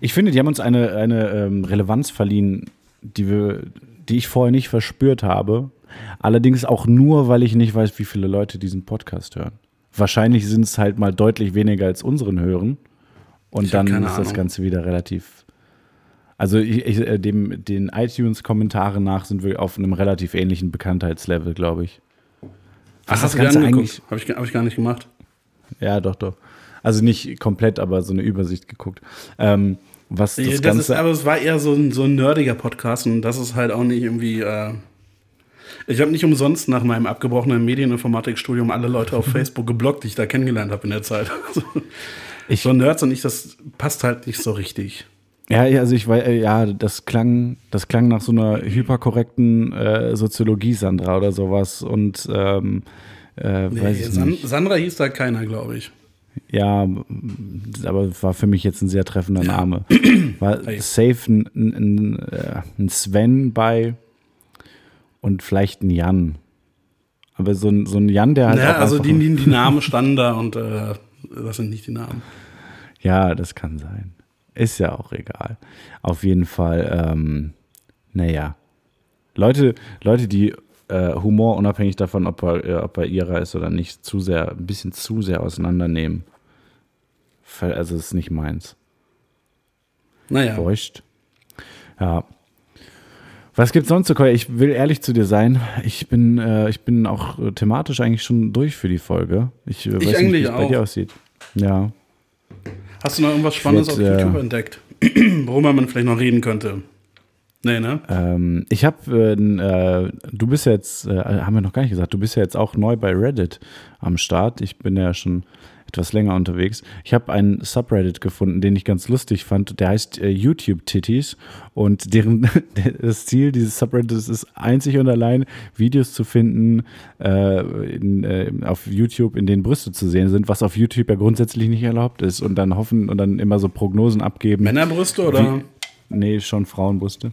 Ich finde, die haben uns eine, eine ähm, Relevanz verliehen, die, wir, die ich vorher nicht verspürt habe. Allerdings auch nur, weil ich nicht weiß, wie viele Leute diesen Podcast hören. Wahrscheinlich sind es halt mal deutlich weniger als unseren hören. Und ich dann ist Ahnung. das Ganze wieder relativ. Also ich, ich, äh, dem, den iTunes-Kommentaren nach sind wir auf einem relativ ähnlichen Bekanntheitslevel, glaube ich. Ach, hast du Ganze eigentlich? Habe ich, hab ich gar nicht gemacht. Ja, doch, doch. Also nicht komplett, aber so eine Übersicht geguckt. Ähm, was das, das Ganze ist, aber es war eher so ein, so ein nerdiger Podcast und das ist halt auch nicht irgendwie. Äh ich habe nicht umsonst nach meinem abgebrochenen Medieninformatikstudium alle Leute auf (laughs) Facebook geblockt, die ich da kennengelernt habe in der Zeit. (laughs) ich, so Nerds und ich, das passt halt nicht so richtig. Ja, also ich weiß, äh, ja, das klang, das klang nach so einer hyperkorrekten äh, Soziologie, Sandra oder sowas. Und ähm, äh, Nee, weiß ich San nicht. Sandra hieß da keiner, glaube ich. Ja, aber war für mich jetzt ein sehr treffender Name. (clears throat) War safe ein, ein, ein, äh, ein Sven bei und vielleicht ein Jan. Aber so ein, so ein Jan, der halt. ja, also die, die, die (laughs) Namen standen da und äh, das sind nicht die Namen. Ja, das kann sein. Ist ja auch egal. Auf jeden Fall, ähm, naja. Leute, Leute, die äh, Humor unabhängig davon, ob er, äh, ob er ihrer ist oder nicht, zu sehr, ein bisschen zu sehr auseinandernehmen. Also ist nicht meins. Naja, Feucht. Ja. Was gibt's sonst so, Koya? Ich will ehrlich zu dir sein. Ich bin, äh, ich bin auch äh, thematisch eigentlich schon durch für die Folge. Ich, äh, weiß nicht, wie es bei dir aussieht. Ja. hast du noch irgendwas Spannendes auf werd, äh, YouTube entdeckt, (clears throat) worüber man vielleicht noch reden könnte? Nee, ne? Ähm, ich habe, äh, äh, du bist jetzt, äh, haben wir noch gar nicht gesagt, du bist ja jetzt auch neu bei Reddit am Start. Ich bin ja schon etwas länger unterwegs. Ich habe einen Subreddit gefunden, den ich ganz lustig fand. Der heißt äh, YouTube Titties und deren (laughs) das Ziel dieses Subreddits ist einzig und allein Videos zu finden äh, in, äh, auf YouTube, in denen Brüste zu sehen sind, was auf YouTube ja grundsätzlich nicht erlaubt ist und dann hoffen und dann immer so Prognosen abgeben. Männerbrüste oder? Nee, schon Frauenbrüste.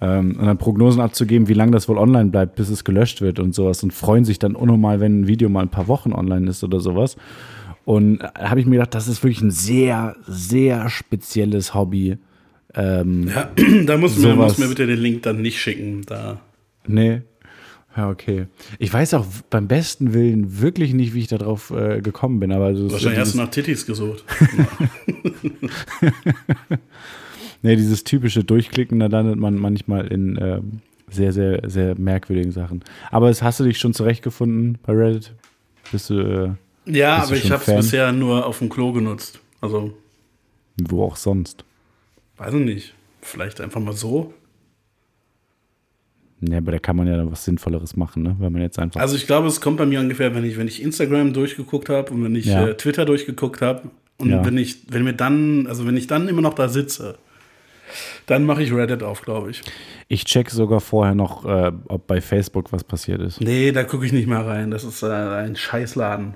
Ähm, und dann Prognosen abzugeben, wie lange das wohl online bleibt, bis es gelöscht wird und sowas. Und freuen sich dann unnormal, wenn ein Video mal ein paar Wochen online ist oder sowas. Und da habe ich mir gedacht, das ist wirklich ein sehr, sehr spezielles Hobby. Ähm, Ja, (clears throat) da musst du mir, mir bitte den Link dann nicht schicken. Da. Nee. Ja, okay. Ich weiß auch beim besten Willen wirklich nicht, wie ich darauf äh, gekommen bin, aber Wahrscheinlich hast du nach Tittis gesucht. (laughs) (laughs) (laughs) nee, dieses typische Durchklicken, da landet man manchmal in ähm, sehr, sehr, sehr merkwürdigen Sachen. Aber es, hast du dich schon zurechtgefunden bei Reddit? Bist du äh, Ja, Bist du aber ich schon habe es bisher nur auf dem Klo genutzt. Also, wo auch sonst? weiß ich nicht. Vielleicht einfach mal so. Ja, aber da kann man ja was Sinnvolleres machen, ne? Wenn man jetzt einfach. Also ich glaube, es kommt bei mir ungefähr, wenn ich, wenn ich Instagram durchgeguckt habe und wenn ich Ja. äh, Twitter durchgeguckt habe und Ja. wenn ich, wenn mir dann, also wenn ich dann immer noch da sitze, dann mache ich Reddit auf, glaube ich. ich check sogar vorher noch, äh, ob bei Facebook was passiert ist. Nee, da gucke ich nicht mehr rein. Das ist äh, ein Scheißladen.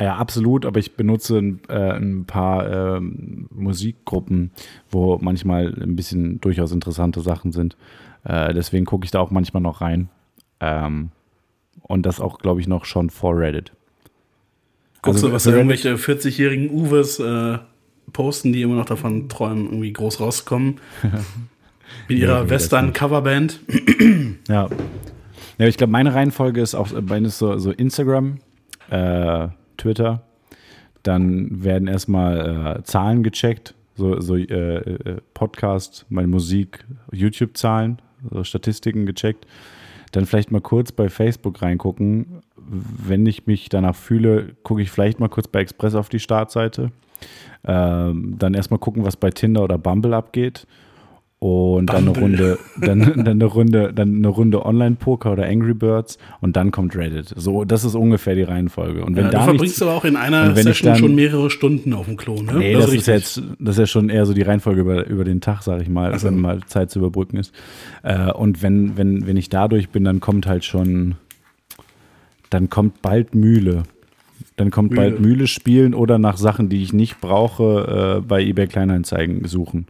Ja, absolut, aber ich benutze ein, äh, ein paar ähm, Musikgruppen, wo manchmal ein bisschen durchaus interessante Sachen sind. Äh, deswegen gucke ich da auch manchmal noch rein. Ähm, und das auch, glaube ich, noch schon vor Reddit. Guckst Also du, was da Reddit- irgendwelche 40-jährigen Uwes äh, posten, die immer noch davon träumen, irgendwie groß rauszukommen. (laughs) Mit ihrer das Western-Coverband. (clears throat) Ja. Ja, ich glaube, meine Reihenfolge ist auch, meine ist so, so Instagram, äh, Twitter. Dann werden erstmal äh, Zahlen gecheckt, so, so äh, äh, Podcast, meine Musik, YouTube-Zahlen, so Statistiken gecheckt. Dann vielleicht mal kurz bei Facebook reingucken. Wenn ich mich danach fühle, gucke ich vielleicht mal kurz bei Express auf die Startseite. Ähm, dann erstmal gucken, was bei Tinder oder Bumble abgeht. Und dann eine. Runde, dann, (laughs) dann eine Runde, dann eine Runde Online-Poker oder Angry Birds und dann kommt Reddit. So, das ist ungefähr die Reihenfolge. Und wenn Ja, du da verbringst nichts, aber auch in einer Session dann- schon mehrere Stunden auf dem Klo, ne? Nee, das, ist, richtig. jetzt, das ist ja schon eher so die Reihenfolge über, über den Tag, sag ich mal, Ach so. wenn mal Zeit zu überbrücken ist. Äh, und wenn, wenn, wenn ich dadurch bin, dann kommt halt schon, dann kommt bald Mühle. Dann kommt Mühle. bald Mühle spielen oder nach Sachen, die ich nicht brauche, äh, bei eBay Kleinanzeigen suchen.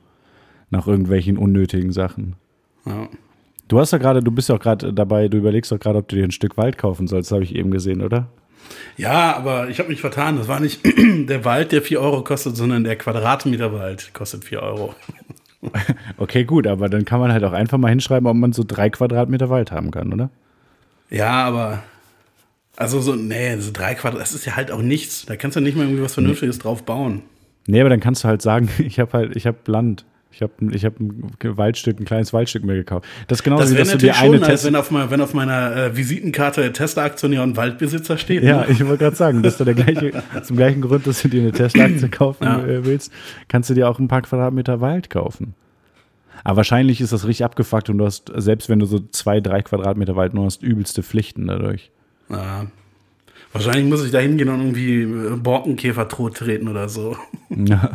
Nach irgendwelchen unnötigen Sachen. Ja. Du hast ja gerade, du bist ja auch gerade dabei, du überlegst doch gerade, ob du dir ein Stück Wald kaufen sollst, habe ich eben gesehen, oder? ja, aber ich habe mich vertan. Das war nicht (clears throat) der Wald, der 4 Euro kostet, sondern der Quadratmeter Wald kostet 4 Euro. (laughs) Okay, gut, aber dann kann man halt auch einfach mal hinschreiben, ob man so drei Quadratmeter Wald haben kann, oder? Ja, aber. Also so, nee, so drei Quadrat, das ist ja halt auch nichts. Da kannst du nicht mal irgendwie was Vernünftiges drauf bauen. Nee, aber dann kannst du halt sagen, (laughs) ich habe halt, ich habe Land. Ich habe ich hab ein Waldstück, ein kleines Waldstück mir gekauft. Das ist genauso Das wie, dass du dir eine schon, Tesla. wenn auf, mein, wenn auf meiner äh, Visitenkarte Tesla-Aktionär und Waldbesitzer steht. Ja, ne? ich wollte gerade sagen, dass du der gleiche, (laughs) zum gleichen Grund, dass du dir eine Tesla-Aktie (clears throat) kaufen Ja. äh, willst, kannst du dir auch ein paar Quadratmeter Wald kaufen. Aber wahrscheinlich ist das richtig abgefuckt und du hast, selbst wenn du so zwei, drei Quadratmeter Wald nur hast, übelste Pflichten dadurch. Ja. Wahrscheinlich muss ich da hingehen und irgendwie äh, Borkenkäfer tot treten oder so. (laughs) Ja,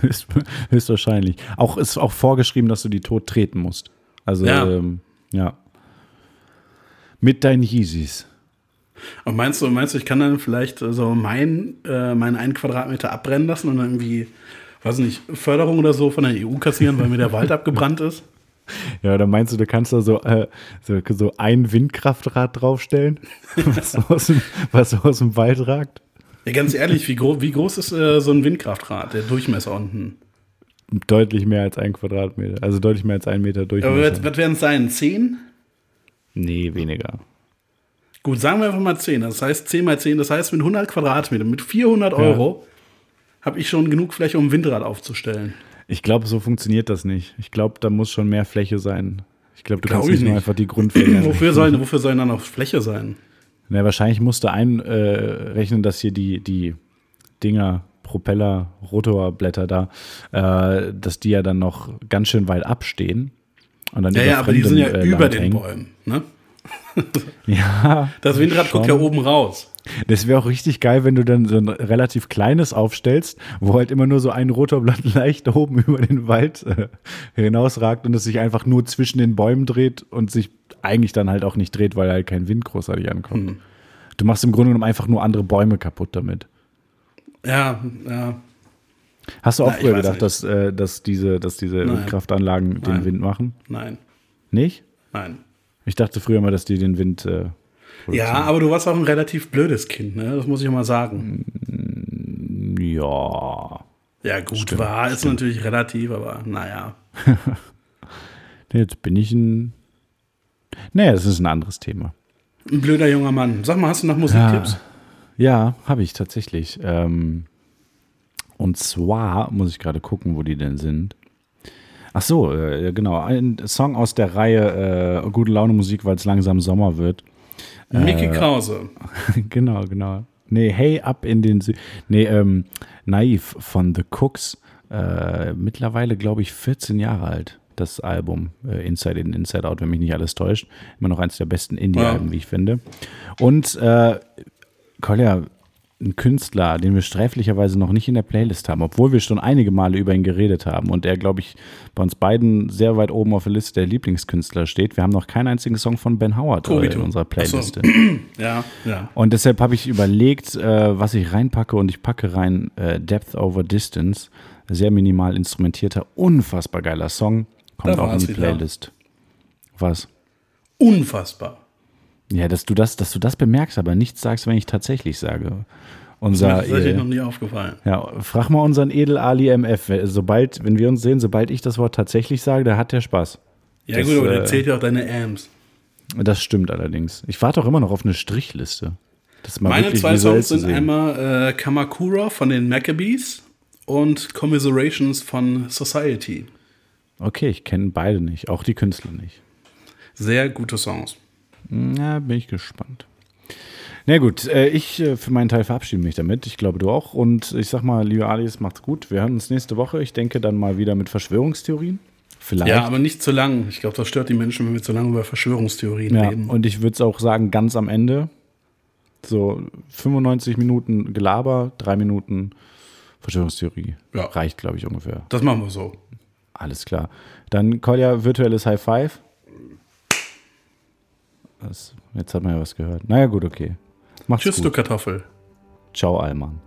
höchst, höchstwahrscheinlich. Auch ist auch vorgeschrieben, dass du die tot treten musst. Also, Ja. ähm, ja. Mit deinen Yeezys. Und meinst du, meinst du, ich kann dann vielleicht so mein, äh, meinen einen Quadratmeter abbrennen lassen und dann irgendwie, weiß nicht, Förderung oder so von der EU kassieren, weil mir der Wald (laughs) abgebrannt ist? Ja, dann meinst du, du kannst da so, äh, so, so ein Windkraftrad draufstellen, (laughs) was aus dem, was aus dem Wald ragt? Ja, ganz ehrlich, wie, gro wie groß ist äh, so ein Windkraftrad, der Durchmesser unten? Deutlich mehr als ein Quadratmeter. Also deutlich mehr als ein Meter Aber Durchmesser. was, was werden es sein? 10? nee, weniger. Gut, sagen wir einfach mal 10. Das heißt 10 mal 10, das heißt mit 100 Quadratmetern, mit 400 Euro habe ich schon genug Fläche, um ein Windrad aufzustellen. Ich glaube, so funktioniert das nicht. Ich glaube, da muss schon mehr Fläche sein. Ich glaube, du Glaub kannst ich nicht nur einfach die Grundfläche. (clears throat) Wofür sollen, wofür sollen dann noch Fläche sein? Na, wahrscheinlich musst du einrechnen, äh, rechnen, dass hier die, die Dinger, Propeller, Rotorblätter da, äh, dass die ja dann noch ganz schön weit abstehen. Und dann Ja, ja, aber die sind ja äh, über den. Bäumen. Ne? (laughs) Ja. Das Windrad guckt ja schon. oben raus. Das wäre auch richtig geil, wenn du dann so ein relativ kleines aufstellst, wo halt immer nur so ein Rotorblatt (laughs) leicht oben über den Wald äh, hinausragt und es sich einfach nur zwischen den Bäumen dreht und sich eigentlich dann halt auch nicht dreht, weil halt kein Wind großartig ankommt. Hm. Du machst im Grunde genommen einfach nur andere Bäume kaputt damit. Ja, ja. Hast du auch Na, früher gedacht, nicht. dass, äh, dass diese, dass diese Nein. Windkraftanlagen den. Wind machen? Nein, Nicht? nein. Ich dachte früher mal, dass die den Wind. Äh, Ja, aber du warst auch ein relativ blödes Kind, ne? Das muss ich mal sagen. ja. Ja, gut, war ist natürlich relativ, aber naja. (laughs) Jetzt bin ich ein. Naja, das ist ein anderes Thema. Ein blöder junger Mann. Sag mal, hast du noch Musiktipps? Ja, habe ich tatsächlich. Ähm, und zwar muss ich gerade gucken, wo die denn sind. Ach so, äh, genau. Ein Song aus der Reihe äh, Gute Laune Musik, weil es langsam Sommer wird. Mickey Krause. (laughs) genau, genau. Nee, Hey Up in den Sü Nee, ähm, Naiv von The Cooks. Äh, mittlerweile, glaube ich, 14 Jahre alt, das Album. Äh, Inside In, Inside Out, wenn mich nicht alles täuscht. Immer noch eins der besten Indie-Alben, Ja. wie ich finde. Und äh, Kolja, ein Künstler, den wir sträflicherweise noch nicht in der Playlist haben, obwohl wir schon einige Male über ihn geredet haben und er, glaube ich, bei uns beiden sehr weit oben auf der Liste der Lieblingskünstler steht. Wir haben noch keinen einzigen Song von Ben Howard äh, in unserer Ach so. (clears throat) Ja, ja. Und deshalb habe ich überlegt, äh, was ich reinpacke und ich packe rein äh, Depth Over Distance. Sehr minimal instrumentierter, unfassbar geiler Song. Kommt auch in die wieder. Playlist. Was? Unfassbar. Ja, dass du das, dass du das bemerkst, aber nichts sagst, wenn ich tatsächlich sage. Unser, Das ist äh, noch nie aufgefallen. ja, frag mal unseren Edel Ali MF. Sobald, wenn wir uns sehen, sobald ich das Wort tatsächlich sage, da hat der Spaß. Ja, Das, gut, aber äh, der zählt ja auch deine Amps. Das stimmt allerdings. Ich warte auch immer noch auf eine Strichliste. Meine zwei Songs sind einmal äh, Kamakura von den Maccabees und Commiserations von Society. Okay, ich kenne beide nicht, auch die Künstler nicht. Sehr gute Songs. Na, bin ich gespannt. Na gut, äh, ich äh, für meinen Teil verabschiede mich damit. Ich glaube, du auch. Und ich sag mal, liebe Alice, macht's gut. Wir hören uns nächste Woche. Ich denke dann mal wieder mit Verschwörungstheorien. Vielleicht. Ja, aber nicht zu lang. Ich glaube, das stört die Menschen, wenn wir zu lange über Verschwörungstheorien Ja, reden. und ich würde es auch sagen, ganz am Ende. So 95 Minuten Gelaber, drei Minuten Verschwörungstheorie. Ja. Reicht, glaube ich, ungefähr. das machen wir so. Alles klar. Dann Kolja, virtuelles High Five. Jetzt hat man ja was gehört. Naja, gut, okay. Macht's Tschüss, gut. du Kartoffel. Ciao, Alman.